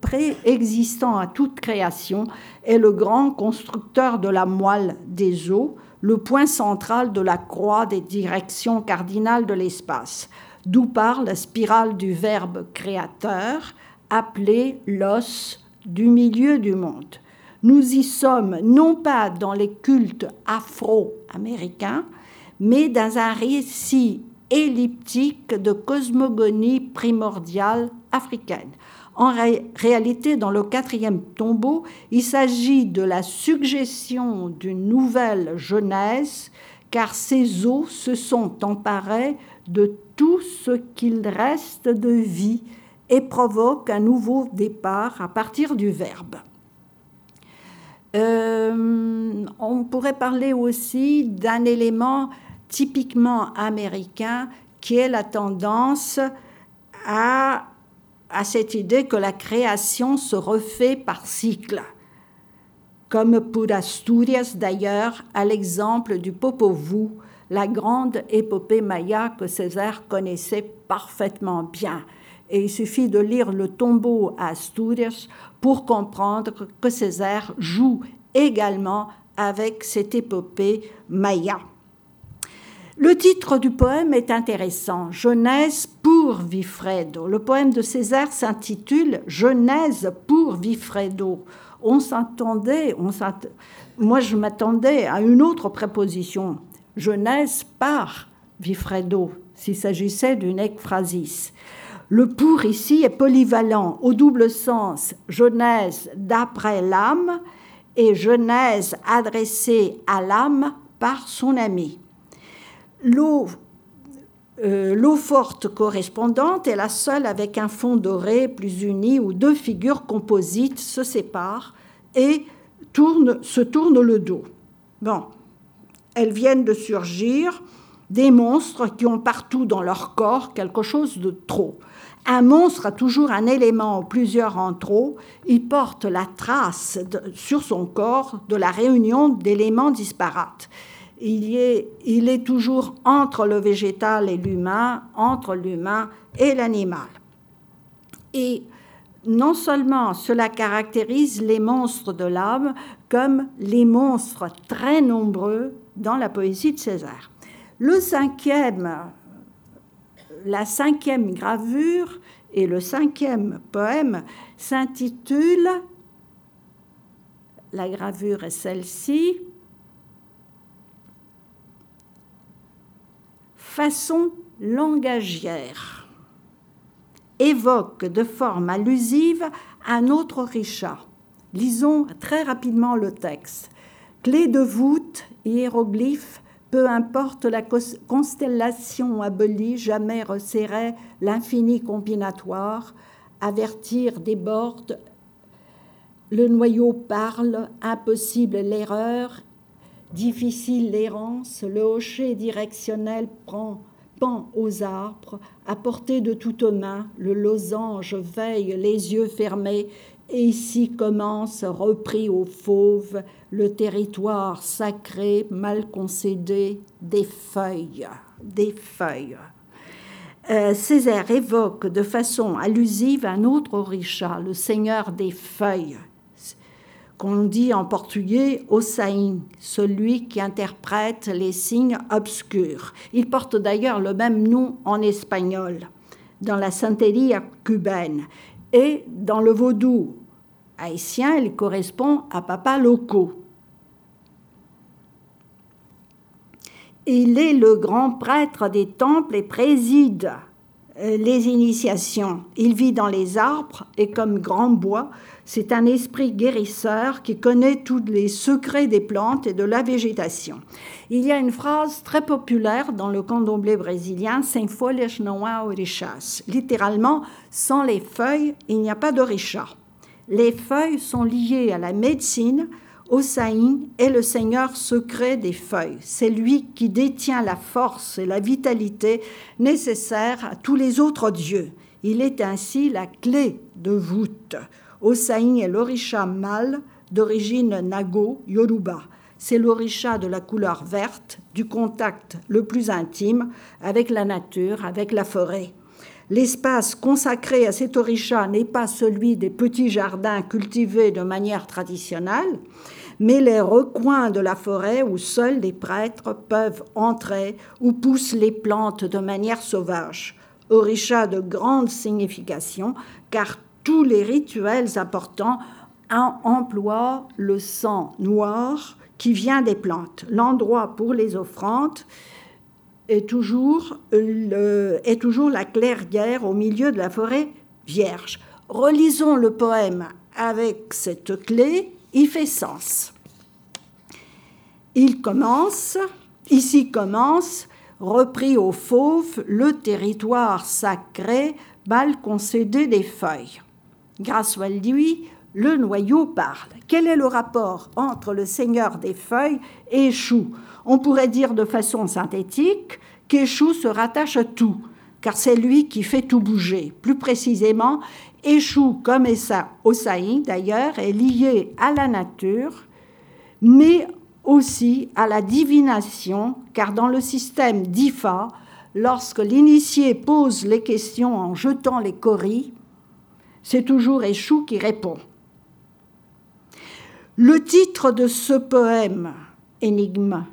préexistant à toute création, est le grand constructeur de la moelle des eaux, le point central de la croix des directions cardinales de l'espace, d'où part la spirale du verbe créateur, appelé l'os du milieu du monde. Nous y sommes non pas dans les cultes afro-américains, mais dans un récit elliptique de cosmogonie primordiale africaine. En réalité, dans le quatrième tombeau, il s'agit de la suggestion d'une nouvelle Genèse, car ces eaux se sont emparées de tout ce qu'il reste de vie et provoque un nouveau départ à partir du verbe. Euh, on pourrait parler aussi d'un élément typiquement américain qui est la tendance à, à cette idée que la création se refait par cycle, comme pour Asturias d'ailleurs, à l'exemple du Popol Vuh, la grande épopée maya que César connaissait parfaitement bien et il suffit de lire le tombeau à Asturias pour comprendre que Césaire joue également avec cette épopée maya. Le titre du poème est intéressant, Genèse pour Vifredo. Le poème de Césaire s'intitule Genèse pour Vifredo. On s'attendait, moi je m'attendais à une autre préposition, Genèse par Vifredo, s'il s'agissait d'une ekphrasis. Le pour ici est polyvalent au double sens Genèse d'après l'âme et Genèse adressée à l'âme par son ami. L'eau euh, l'eau forte correspondante est la seule avec un fond doré plus uni où deux figures composites se séparent et se tournent le dos. Bon, elles viennent de surgir des monstres qui ont partout dans leur corps quelque chose de trop. Un monstre a toujours un élément ou plusieurs en trop. Il porte la trace sur son corps de la réunion d'éléments disparates. Il, est, il est toujours entre le végétal et l'humain, entre l'humain et l'animal. Et non seulement cela caractérise les monstres de l'âme comme les monstres très nombreux dans la poésie de César. Le cinquième, la cinquième gravure et le cinquième poème s'intitule, la gravure est celle-ci, Façon langagière, évoque de forme allusive un autre Richard. Lisons très rapidement le texte. Clé de voûte, hiéroglyphe, peu importe la constellation abolie, jamais resserrait l'infini combinatoire, avertir déborde, le noyau parle, impossible l'erreur, difficile l'errance, le hocher directionnel prend pend aux arbres, à portée de toute main, le losange veille les yeux fermés, et ici commence, repris aux fauves, le territoire sacré mal concédé des feuilles, des feuilles. Euh, Césaire évoque de façon allusive un autre Orisha, le seigneur des feuilles, qu'on dit en portugais Osaïn, celui qui interprète les signes obscurs. Il porte d'ailleurs le même nom en espagnol dans la cubaine et dans le vaudou haïtien, il correspond à Papa Loco. Il est le grand prêtre des temples et préside les initiations. Il vit dans les arbres et comme grand bois, c'est un esprit guérisseur qui connaît tous les secrets des plantes et de la végétation. Il y a une phrase très populaire dans le candomblé brésilien, Sem folhas não há orixás. Littéralement, sans les feuilles, il n'y a pas d'oricha. Les feuilles sont liées à la médecine, Osaïn est le seigneur secret des feuilles. C'est lui qui détient la force et la vitalité nécessaires à tous les autres dieux. Il est ainsi la clé de voûte. Osaïn est l'orisha mâle d'origine nago yoruba. C'est l'orisha de la couleur verte, du contact le plus intime avec la nature, avec la forêt. L'espace consacré à cet orisha n'est pas celui des petits jardins cultivés de manière traditionnelle, mais les recoins de la forêt où seuls les prêtres peuvent entrer, où poussent les plantes de manière sauvage. Orisha de grande signification, car tous les rituels importants emploient le sang noir qui vient des plantes. L'endroit pour les offrandes est toujours, est toujours la clairière au milieu de la forêt vierge. Relisons le poème avec cette clé il fait sens. Il commence, ici commence, repris au fauve, le territoire sacré, mal concédé des feuilles. Grâce à lui, le noyau parle. Quel est le rapport entre le seigneur des feuilles et Échou? On pourrait dire de façon synthétique qu'Échou se rattache à tout, car c'est lui qui fait tout bouger. Plus précisément, Échou, comme Essa Osaï d'ailleurs, est lié à la nature, mais aussi à la divination, car dans le système d'Ifa, lorsque l'initié pose les questions en jetant les coris, c'est toujours Échou qui répond. Le titre de ce poème, Énigme,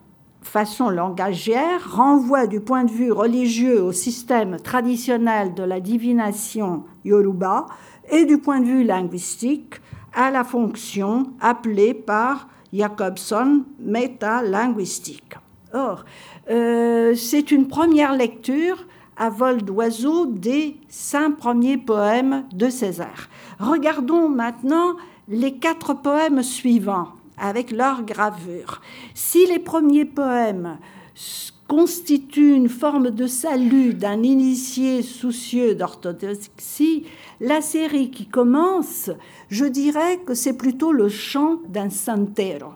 façon langagière, renvoie du point de vue religieux au système traditionnel de la divination yoruba et du point de vue linguistique à la fonction appelée par Jacobson métalinguistique. Or, euh, c'est une première lecture à vol d'oiseau des cinq premiers poèmes de César. Regardons maintenant les quatre poèmes suivants avec leur gravure. Si les premiers poèmes constituent une forme de salut d'un initié soucieux d'orthodoxie, la série qui commence, je dirais que c'est plutôt le chant d'un santero.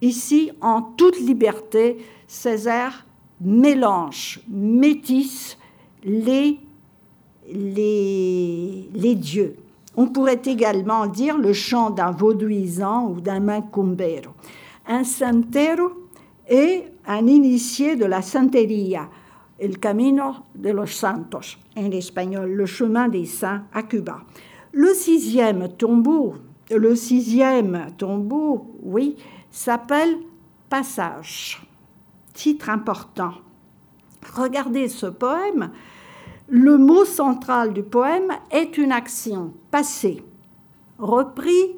Ici, en toute liberté, Césaire mélange, métisse les, les dieux. On pourrait également dire le chant d'un vauduisant ou d'un macumbero. Un santero est un initié de la santeria, el camino de los santos, en espagnol, le chemin des saints à Cuba. Le sixième tombeau, le sixième tombeau, oui, s'appelle Passage. Titre important. Regardez ce poème. Le mot central du poème est une action passée, repris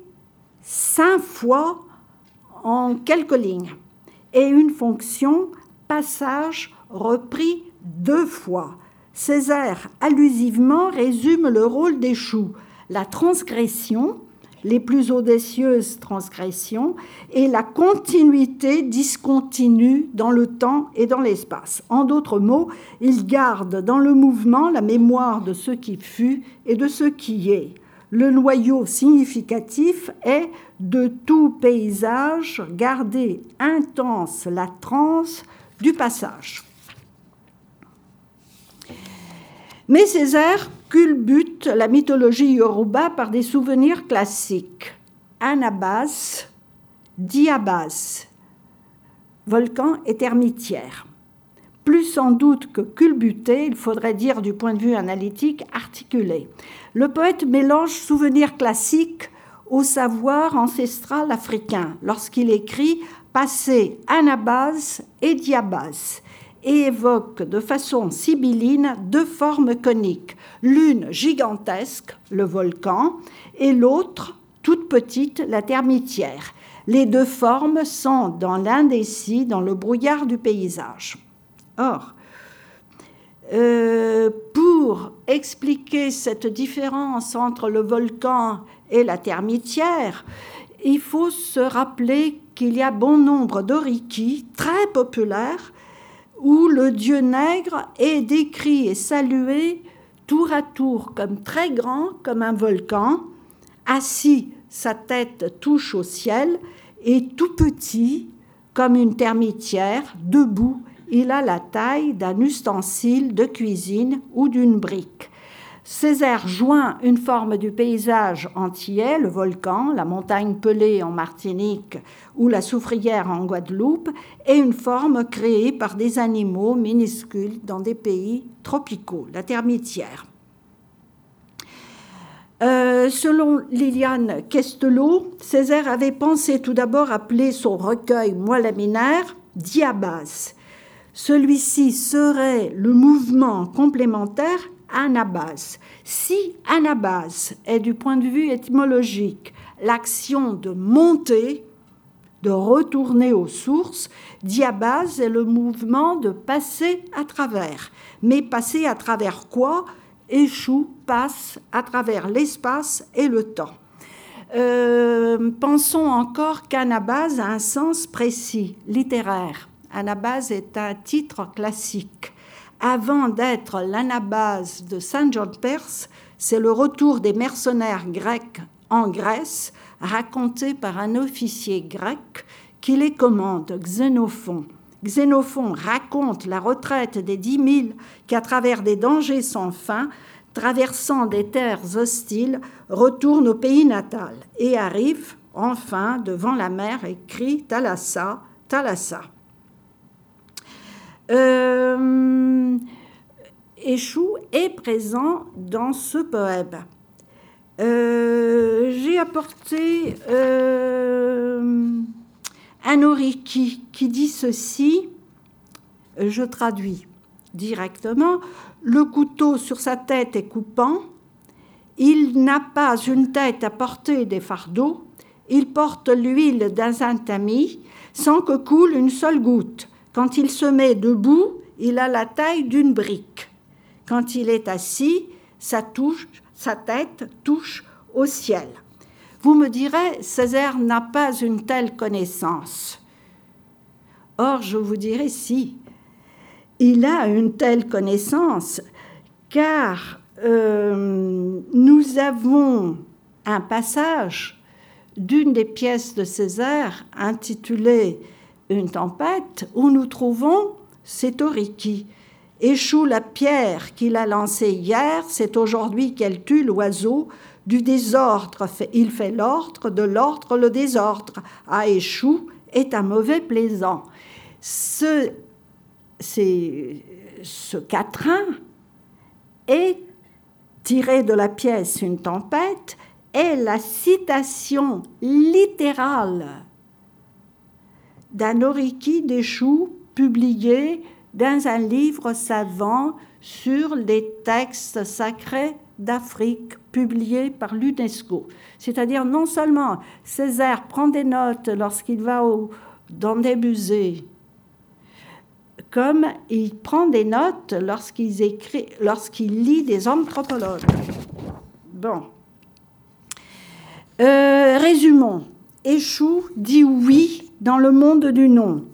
cinq fois en quelques lignes, et une fonction passage repris deux fois. Césaire allusivement résume le rôle des choux, la transgression, les plus audacieuses transgressions, et la continuité discontinue dans le temps et dans l'espace. En d'autres mots, il garde dans le mouvement la mémoire de ce qui fut et de ce qui est. Le noyau significatif est de tout paysage garder intense la transe du passage. Mais Césaire culbute la mythologie yoruba par des souvenirs classiques. Anabas, Diabas, volcan et termitière. Plus sans doute que culbuter, il faudrait dire du point de vue analytique, articulé. Le poète mélange souvenirs classiques au savoir ancestral africain lorsqu'il écrit Passé Anabas et Diabas et évoque de façon sibylline deux formes coniques, l'une gigantesque, le volcan, et l'autre toute petite, la termitière. Les deux formes sont dans l'indécis, dans le brouillard du paysage. Or, euh, pour expliquer cette différence entre le volcan et la termitière, il faut se rappeler qu'il y a bon nombre d'oriki très populaires où le dieu nègre est décrit et salué tour à tour comme très grand, comme un volcan, assis, sa tête touche au ciel, et tout petit, comme une termitière, debout, il a la taille d'un ustensile de cuisine ou d'une brique. Césaire joint une forme du paysage entier, le volcan, la montagne pelée en Martinique ou la soufrière en Guadeloupe, et une forme créée par des animaux minuscules dans des pays tropicaux, la termitière. Euh, selon Liliane Questelot, Césaire avait pensé tout d'abord appeler son recueil Moi laminaire Diabase. Celui-ci serait le mouvement complémentaire anabase. Si anabase est du point de vue étymologique l'action de monter, de retourner aux sources, diabase est le mouvement de passer à travers. Mais passer à travers quoi? Échoue, passe à travers l'espace et le temps. Euh, pensons encore qu'anabase a un sens précis, littéraire. Anabase est un titre classique avant d'être l'anabase de Saint John Perse, c'est le retour des mercenaires grecs en Grèce, raconté par un officier grec qui les commande, Xénophon. Xénophon raconte la retraite des dix mille qui, à travers des dangers sans fin, traversant des terres hostiles, retournent au pays natal et arrivent enfin devant la mer et crient Thalassa, Thalassa. Euh, Échou est présent dans ce poème. Euh, j'ai apporté euh, un oriki qui dit ceci, je traduis directement, le couteau sur sa tête est coupant, il n'a pas une tête à porter des fardeaux, il porte l'huile d'un un tamis sans que coule une seule goutte. Quand il se met debout, il a la taille d'une brique. Quand il est assis, sa, tête touche au ciel. Vous me direz, Césaire n'a pas une telle connaissance. Or, je vous dirai si. Il a une telle connaissance, car euh, nous avons un passage d'une des pièces de Césaire intitulée Une tempête, où nous trouvons cet oriki. Échoue la pierre qu'il a lancée hier, c'est aujourd'hui qu'elle tue l'oiseau. Du désordre, il fait l'ordre, de l'ordre le désordre. À échoue est un mauvais plaisant. Ce, ce quatrain est tiré de la pièce Une tempête est la citation littérale d'un oriki d'échoue publié dans un livre savant sur les textes sacrés d'Afrique publié par l'UNESCO. C'est-à-dire non seulement Césaire prend des notes lorsqu'il va dans des musées, comme il prend des notes lorsqu'il écrit, lorsqu'il lit des anthropologues. Bon. Euh, résumons. Échoue dit oui dans le monde du non.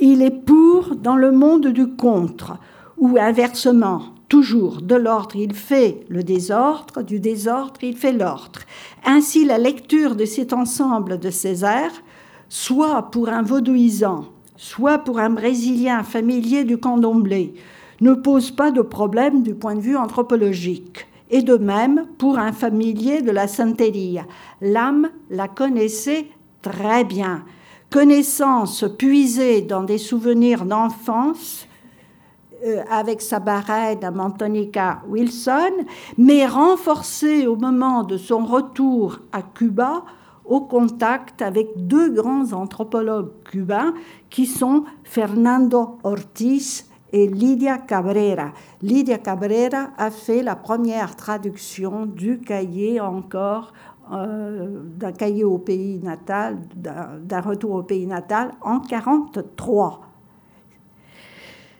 Il est pour dans le monde du contre, ou inversement, toujours de l'ordre il fait le désordre, du désordre il fait l'ordre. Ainsi la lecture de cet ensemble de Césaire, soit pour un vaudouisant, soit pour un Brésilien familier du candomblé, ne pose pas de problème du point de vue anthropologique. Et de même pour un familier de la Santeria. L'âme la connaissait très bien. Connaissance puisée dans des souvenirs d'enfance, euh, avec sa barrette à Montonica Wilson, mais renforcée au moment de son retour à Cuba au contact avec deux grands anthropologues cubains qui sont Fernando Ortiz et Lidia Cabrera. Lidia Cabrera a fait la première traduction du cahier encore euh, d'un cahier au pays natal, d'un retour au pays natal en 1943.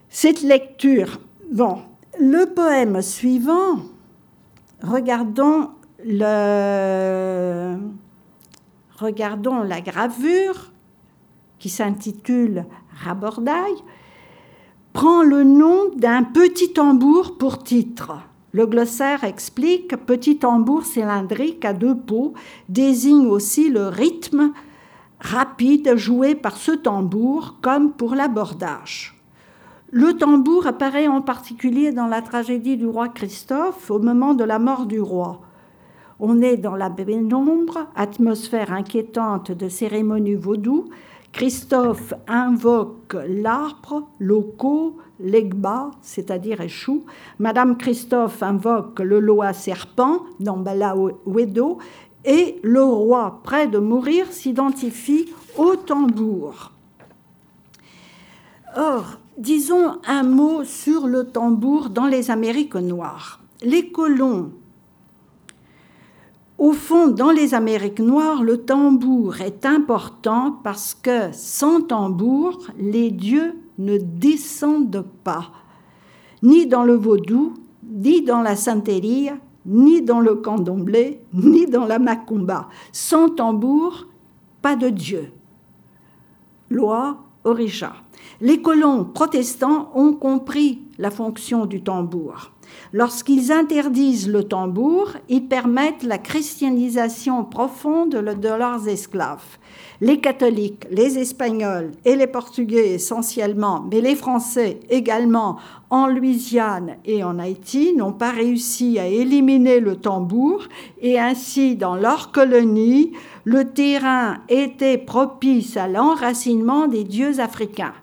Cette lecture, bon, le poème suivant, regardons le, regardons la gravure qui s'intitule Rabordaille, prend le nom d'un petit tambour pour titre. Le glossaire explique petit tambour cylindrique à deux pots désigne aussi le rythme rapide joué par ce tambour comme pour l'abordage. Le tambour apparaît en particulier dans la tragédie du roi Christophe au moment de la mort du roi. On est dans la pénombre, atmosphère inquiétante de cérémonies vaudou. Christophe invoque l'arbre, locaux, l'egba, c'est-à-dire échoue. Madame Christophe invoque le loa serpent dans Balawedo et le roi, près de mourir, s'identifie au tambour. Or, disons un mot sur le tambour dans les Amériques noires. Les colons au fond, dans les Amériques noires, le tambour est important parce que sans tambour, les dieux ne descendent pas, ni dans le vaudou, ni dans la santeria, ni dans le candomblé, ni dans la macumba. Sans tambour, pas de dieu. Loi Orisha. Les colons protestants ont compris la fonction du tambour. Lorsqu'ils interdisent le tambour, ils permettent la christianisation profonde de leurs esclaves. Les catholiques, les espagnols et les portugais essentiellement, mais les français également en Louisiane et en Haïti n'ont pas réussi à éliminer le tambour et ainsi dans leur colonie, le terrain était propice à l'enracinement des dieux africains.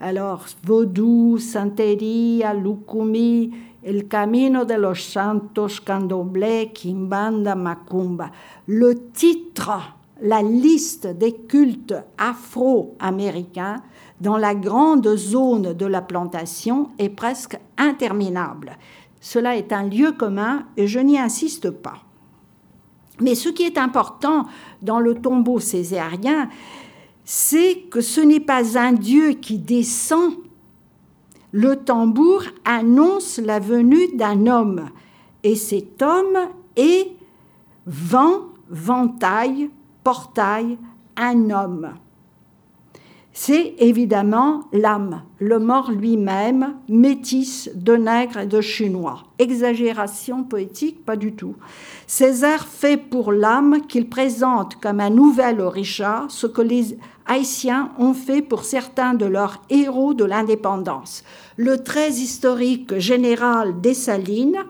Alors, vaudou, santeria, lukumi, El Camino de los Santos, Candomblé, Kimbanda, Macumba. Le titre, la liste des cultes afro-américains dans la grande zone de la plantation est presque interminable. Cela est un lieu commun et je n'y insiste pas. Mais ce qui est important dans le tombeau césarien, c'est que ce n'est pas un Dieu qui descend le tambour annonce la venue d'un homme. Et cet homme est vent ventail, portail, un homme c'est évidemment l'âme, le mort lui-même, métisse de nègre et de chinois. Exagération poétique, pas du tout. Césaire fait pour l'âme qu'il présente comme un nouvel Orisha ce que les Haïtiens ont fait pour certains de leurs héros de l'indépendance. Le trait historique général des Salines,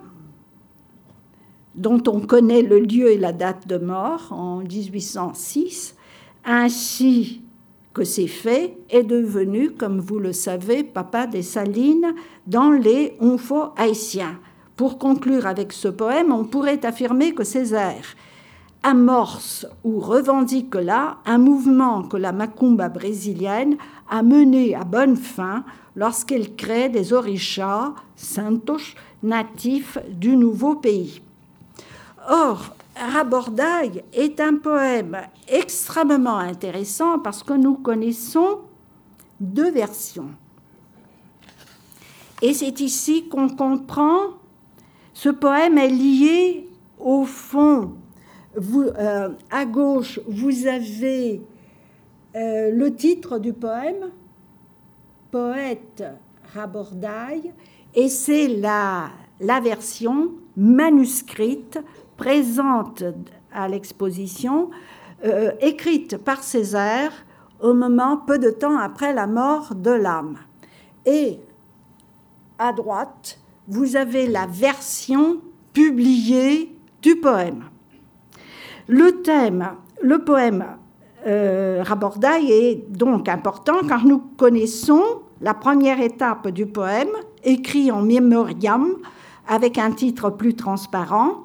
dont on connaît le lieu et la date de mort en 1806, ainsi que ces faits est devenu, comme vous le savez, papa des Salines dans les Onfo haïtiens. Pour conclure avec ce poème, on pourrait affirmer que Césaire amorce ou revendique là un mouvement que la macumba brésilienne a mené à bonne fin lorsqu'elle crée des orishas, santos, natifs du nouveau pays. Or, Rabordaille est un poème extrêmement intéressant parce que nous connaissons deux versions. Et c'est ici qu'on comprend, ce poème est lié au fond. Euh, à gauche, vous avez euh, le titre du poème, Poète Rabordaille, et c'est la, la version manuscrite présente à l'exposition, euh, écrite par Césaire au moment peu de temps après la mort de l'âme. Et à droite, vous avez la version publiée du poème. Le thème, le poème euh, Rabordaille est donc important car nous connaissons la première étape du poème, écrit en mémoriam avec un titre plus transparent,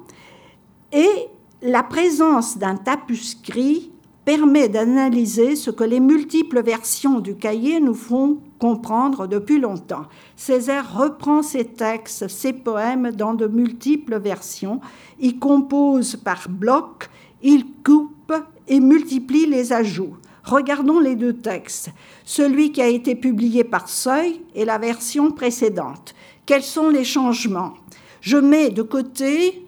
et la présence d'un tapuscrit permet d'analyser ce que les multiples versions du cahier nous font comprendre depuis longtemps. Césaire reprend ses textes, ses poèmes dans de multiples versions, il compose par blocs, il coupe et multiplie les ajouts. Regardons les deux textes, celui qui a été publié par Seuil et la version précédente. Quels sont les changements? Je mets de côté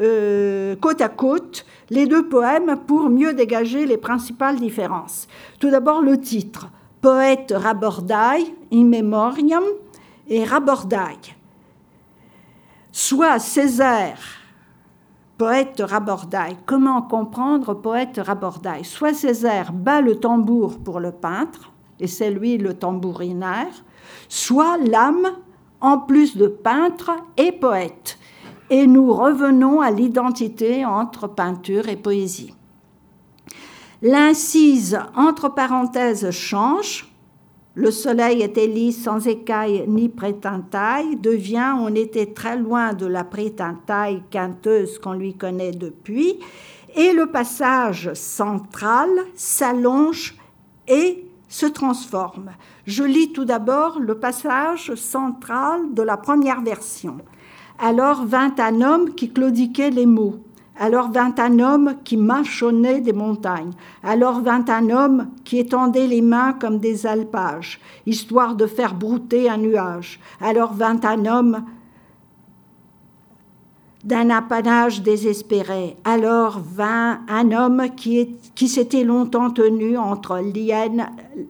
euh, côte à côte les deux poèmes pour mieux dégager les principales différences. Tout d'abord le titre, Poète Rabordaille, in memoriam, et Rabordaille. Soit Césaire, poète Rabordaille. Comment comprendre poète Rabordaille Soit Césaire bat le tambour pour le peintre, et c'est lui le tambourinaire, soit l'âme, en plus de peintre, et poète et nous revenons à l'identité entre peinture et poésie. L'incise entre parenthèses change. Le soleil était lisse sans écaille ni prétintaille, devient on était très loin de la prétintaille quinteuse qu'on lui connaît depuis, et le passage central s'allonge et se transforme. Je lis tout d'abord le passage central de la première version. Alors vint un homme qui claudiquait les mots. Alors vint un homme qui mâchonnait des montagnes. Alors vint un homme qui étendait les mains comme des alpages, histoire de faire brouter un nuage. Alors vint un homme d'un apanage désespéré. Alors vint un homme qui, s'était longtemps tenu entre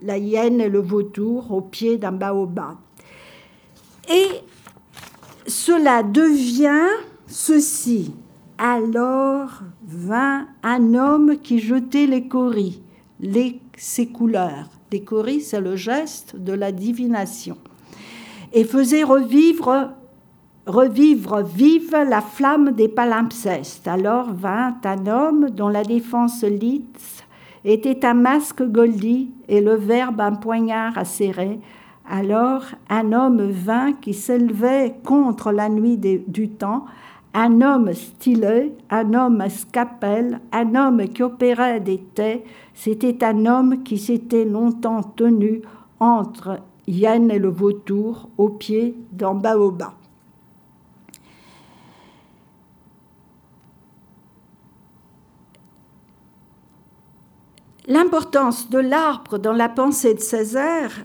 la hyène et le vautour au pied d'un baobab. Et cela devient ceci. Alors vint un homme qui jetait les coris, les, ses couleurs. Les coris, c'est le geste de la divination. Et faisait revivre, revivre vive la flamme des palimpsestes. Alors vint un homme dont la défense lisse était un masque goldi et le verbe un poignard acéré alors un homme vint qui s'élevait contre la nuit du temps, un homme stylé, un homme scapel, un homme qui opérait des tais, c'était un homme qui s'était longtemps tenu entre Yann et le vautour au pied d'un baobab. L'importance de l'arbre dans la pensée de Césaire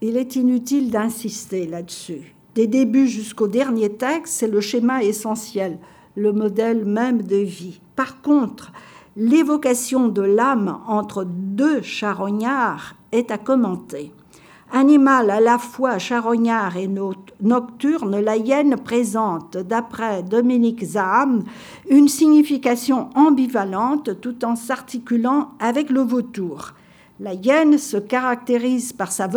il est inutile d'insister là-dessus. Des débuts jusqu'au dernier texte, c'est le schéma essentiel, le modèle même de vie. Par contre, l'évocation de l'âme entre deux charognards est à commenter. Animal à la fois charognard et nocturne, la hyène présente, d'après Dominique Zaham, une signification ambivalente tout en s'articulant avec le vautour. La hyène se caractérise par sa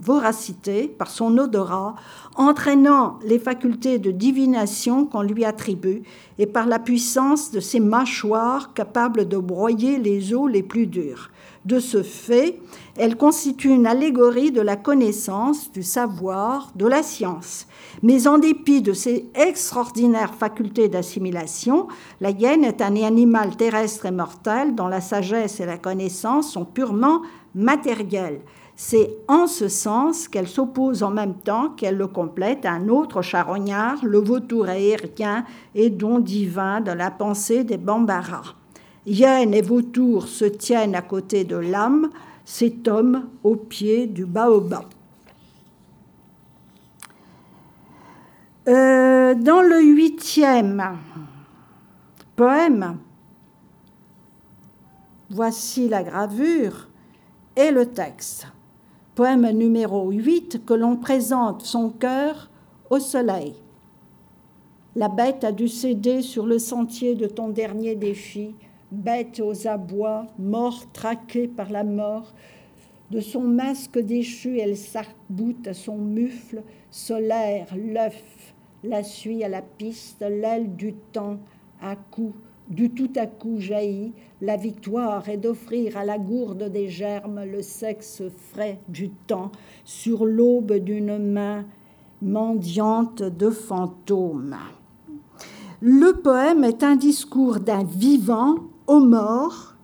voracité, par son odorat, entraînant les facultés de divination qu'on lui attribue, et par la puissance de ses mâchoires capables de broyer les os les plus durs. De ce fait, elle constitue une allégorie de la connaissance, du savoir, de la science. Mais en dépit de ses extraordinaires facultés d'assimilation, la hyène est un animal terrestre et mortel dont la sagesse et la connaissance sont purement matérielles. C'est en ce sens qu'elle s'oppose en même temps qu'elle le complète à un autre charognard, le vautour aérien et don divin de la pensée des Bambara. Hyène et vautour se tiennent à côté de l'âme, cet homme au pied du baobab. Euh, dans le huitième poème, voici la gravure et le texte. Poème numéro 8 que l'on présente son cœur au soleil. La bête a dû céder sur le sentier de ton dernier défi bête aux abois, mort traquée par la mort. De son masque déchu, elle sarc à son mufle solaire, l'œuf, la suie à la piste, l'aile du temps à coup, du tout à coup jaillit. La victoire est d'offrir à la gourde des germes le sexe frais du temps sur l'aube d'une main mendiante de fantômes. Le poème est un discours d'un vivant aux morts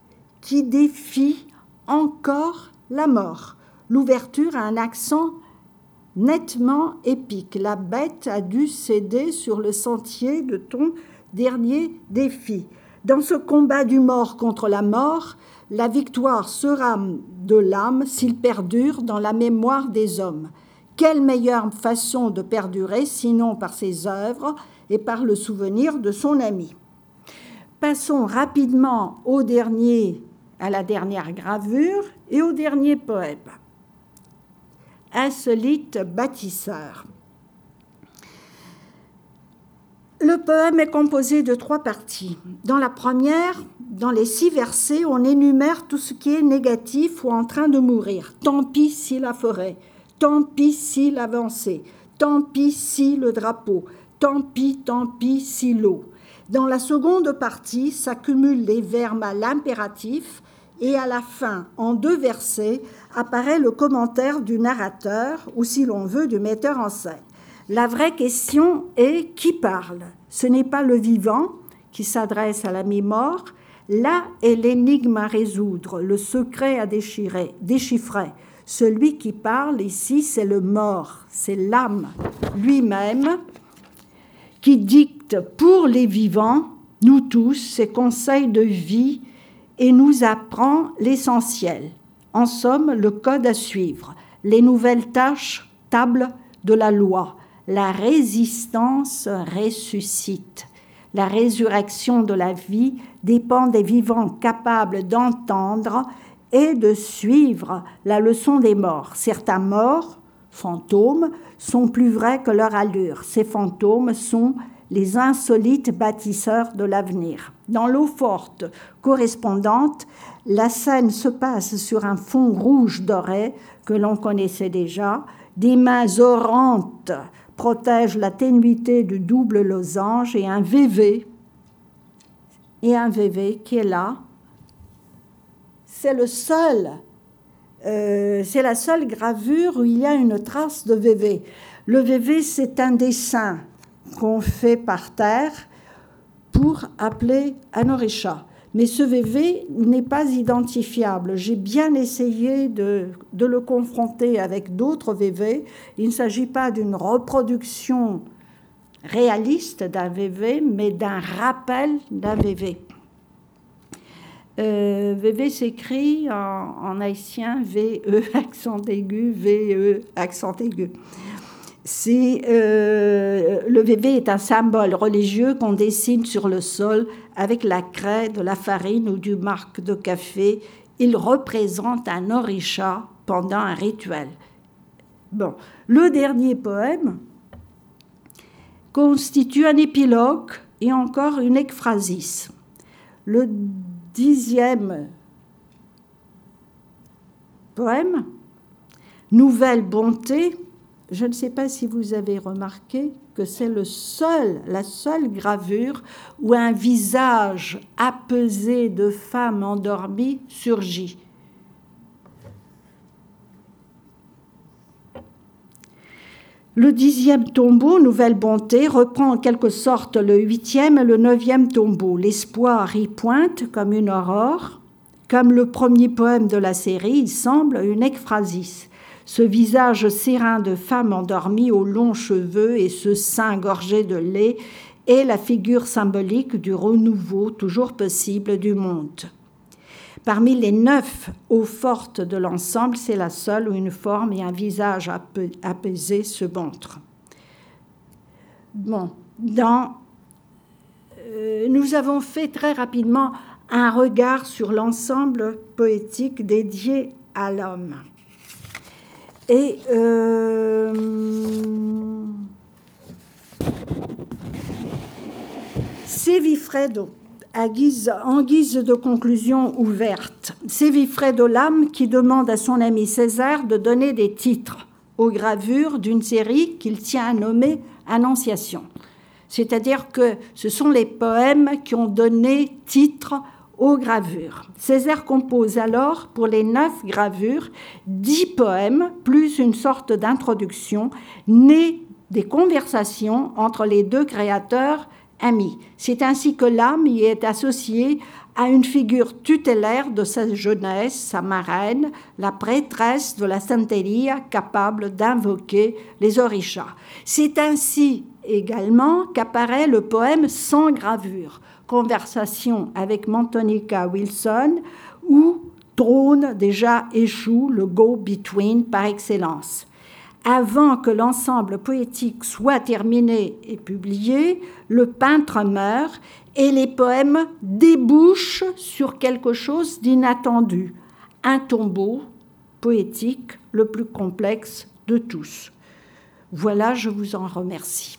qui défie encore la mort. L'ouverture a un accent nettement épique. La bête a dû céder sur le sentier de ton dernier défi. Dans ce combat du mort contre la mort, la victoire sera de l'âme s'il perdure dans la mémoire des hommes. Quelle meilleure façon de perdurer sinon par ses œuvres et par le souvenir de son ami Passons rapidement au dernier, à la dernière gravure et au dernier poème. Insolite bâtisseur. Le poème est composé de trois parties. Dans la première, dans les six versets, on énumère tout ce qui est négatif ou en train de mourir. Tant pis si la forêt, tant pis si l'avancée, tant pis si le drapeau, tant pis, tant pis si l'eau. Dans la seconde partie s'accumulent les verbes à l'impératif et à la fin, en deux versets, apparaît le commentaire du narrateur ou, si l'on veut, du metteur en scène. La vraie question est qui parle? Ce n'est pas le vivant qui s'adresse à la mort Là est l'énigme à résoudre, le secret à déchirer, déchiffrer. Celui qui parle ici, c'est le mort, c'est l'âme lui-même qui dicte pour les vivants, nous tous, ses conseils de vie et nous apprend l'essentiel. En somme, le code à suivre, les nouvelles tâches, table de la loi. La résistance ressuscite. La résurrection de la vie dépend des vivants capables d'entendre et de suivre la leçon des morts. Certains morts, fantômes, sont plus vrais que leur allure. Ces fantômes sont les insolites bâtisseurs de l'avenir. Dans l'eau forte correspondante, la scène se passe sur un fond rouge doré que l'on connaissait déjà. Des mains orantes protègent la ténuité du double losange et un VV, et un VV qui est là. C'est euh, c'est la seule gravure où il y a une trace de VV. Le VV, c'est un dessin qu'on fait par terre pour appeler un orecha. Mais ce VV n'est pas identifiable. J'ai bien essayé de, le confronter avec d'autres VV. Il ne s'agit pas d'une reproduction réaliste d'un VV, mais d'un rappel d'un VV. Euh, VV s'écrit en, haïtien VE accent aigu, VE accent aigu. Euh, le bébé est un symbole religieux qu'on dessine sur le sol avec la craie, de la farine ou du marque de café. Il représente un orisha pendant un rituel. Bon, le dernier poème constitue un épilogue et encore une ekphrasis. Le dixième poème, Nouvelle bonté, je ne sais pas si vous avez remarqué que c'est le seul, la seule gravure où un visage apaisé de femme endormie surgit. Le dixième tombeau, Nouvelle Bonté, reprend en quelque sorte le huitième et le neuvième tombeau. L'espoir y pointe comme une aurore. Comme le premier poème de la série, il semble une ekphrasis. Ce visage serein de femme endormie aux longs cheveux et ce sein gorgé de lait est la figure symbolique du renouveau toujours possible du monde. Parmi les neuf eaux fortes de l'ensemble, c'est la seule où une forme et un visage apaisé se montrent. Bon, dans, euh, nous avons fait très rapidement un regard sur l'ensemble poétique dédié à l'homme. Et euh, Sévifredo en guise de conclusion ouverte, c'est Vifredo Lame qui demande à son ami César de donner des titres aux gravures d'une série qu'il tient à nommer Annonciation. C'est-à-dire que ce sont les poèmes qui ont donné titre aux gravures. Césaire compose alors pour les neuf gravures dix poèmes plus une sorte d'introduction née des conversations entre les deux créateurs c'est ainsi que l'âme y est associée à une figure tutélaire de sa jeunesse, sa marraine, la prêtresse de la Santeria capable d'invoquer les orishas. C'est ainsi également qu'apparaît le poème Sans gravure, conversation avec Montonica Wilson, où trône déjà échoue le go-between par excellence avant que l'ensemble poétique soit terminé et publié, le peintre meurt et les poèmes débouchent sur quelque chose d'inattendu, un tombeau poétique le plus complexe de tous. Voilà, je vous en remercie.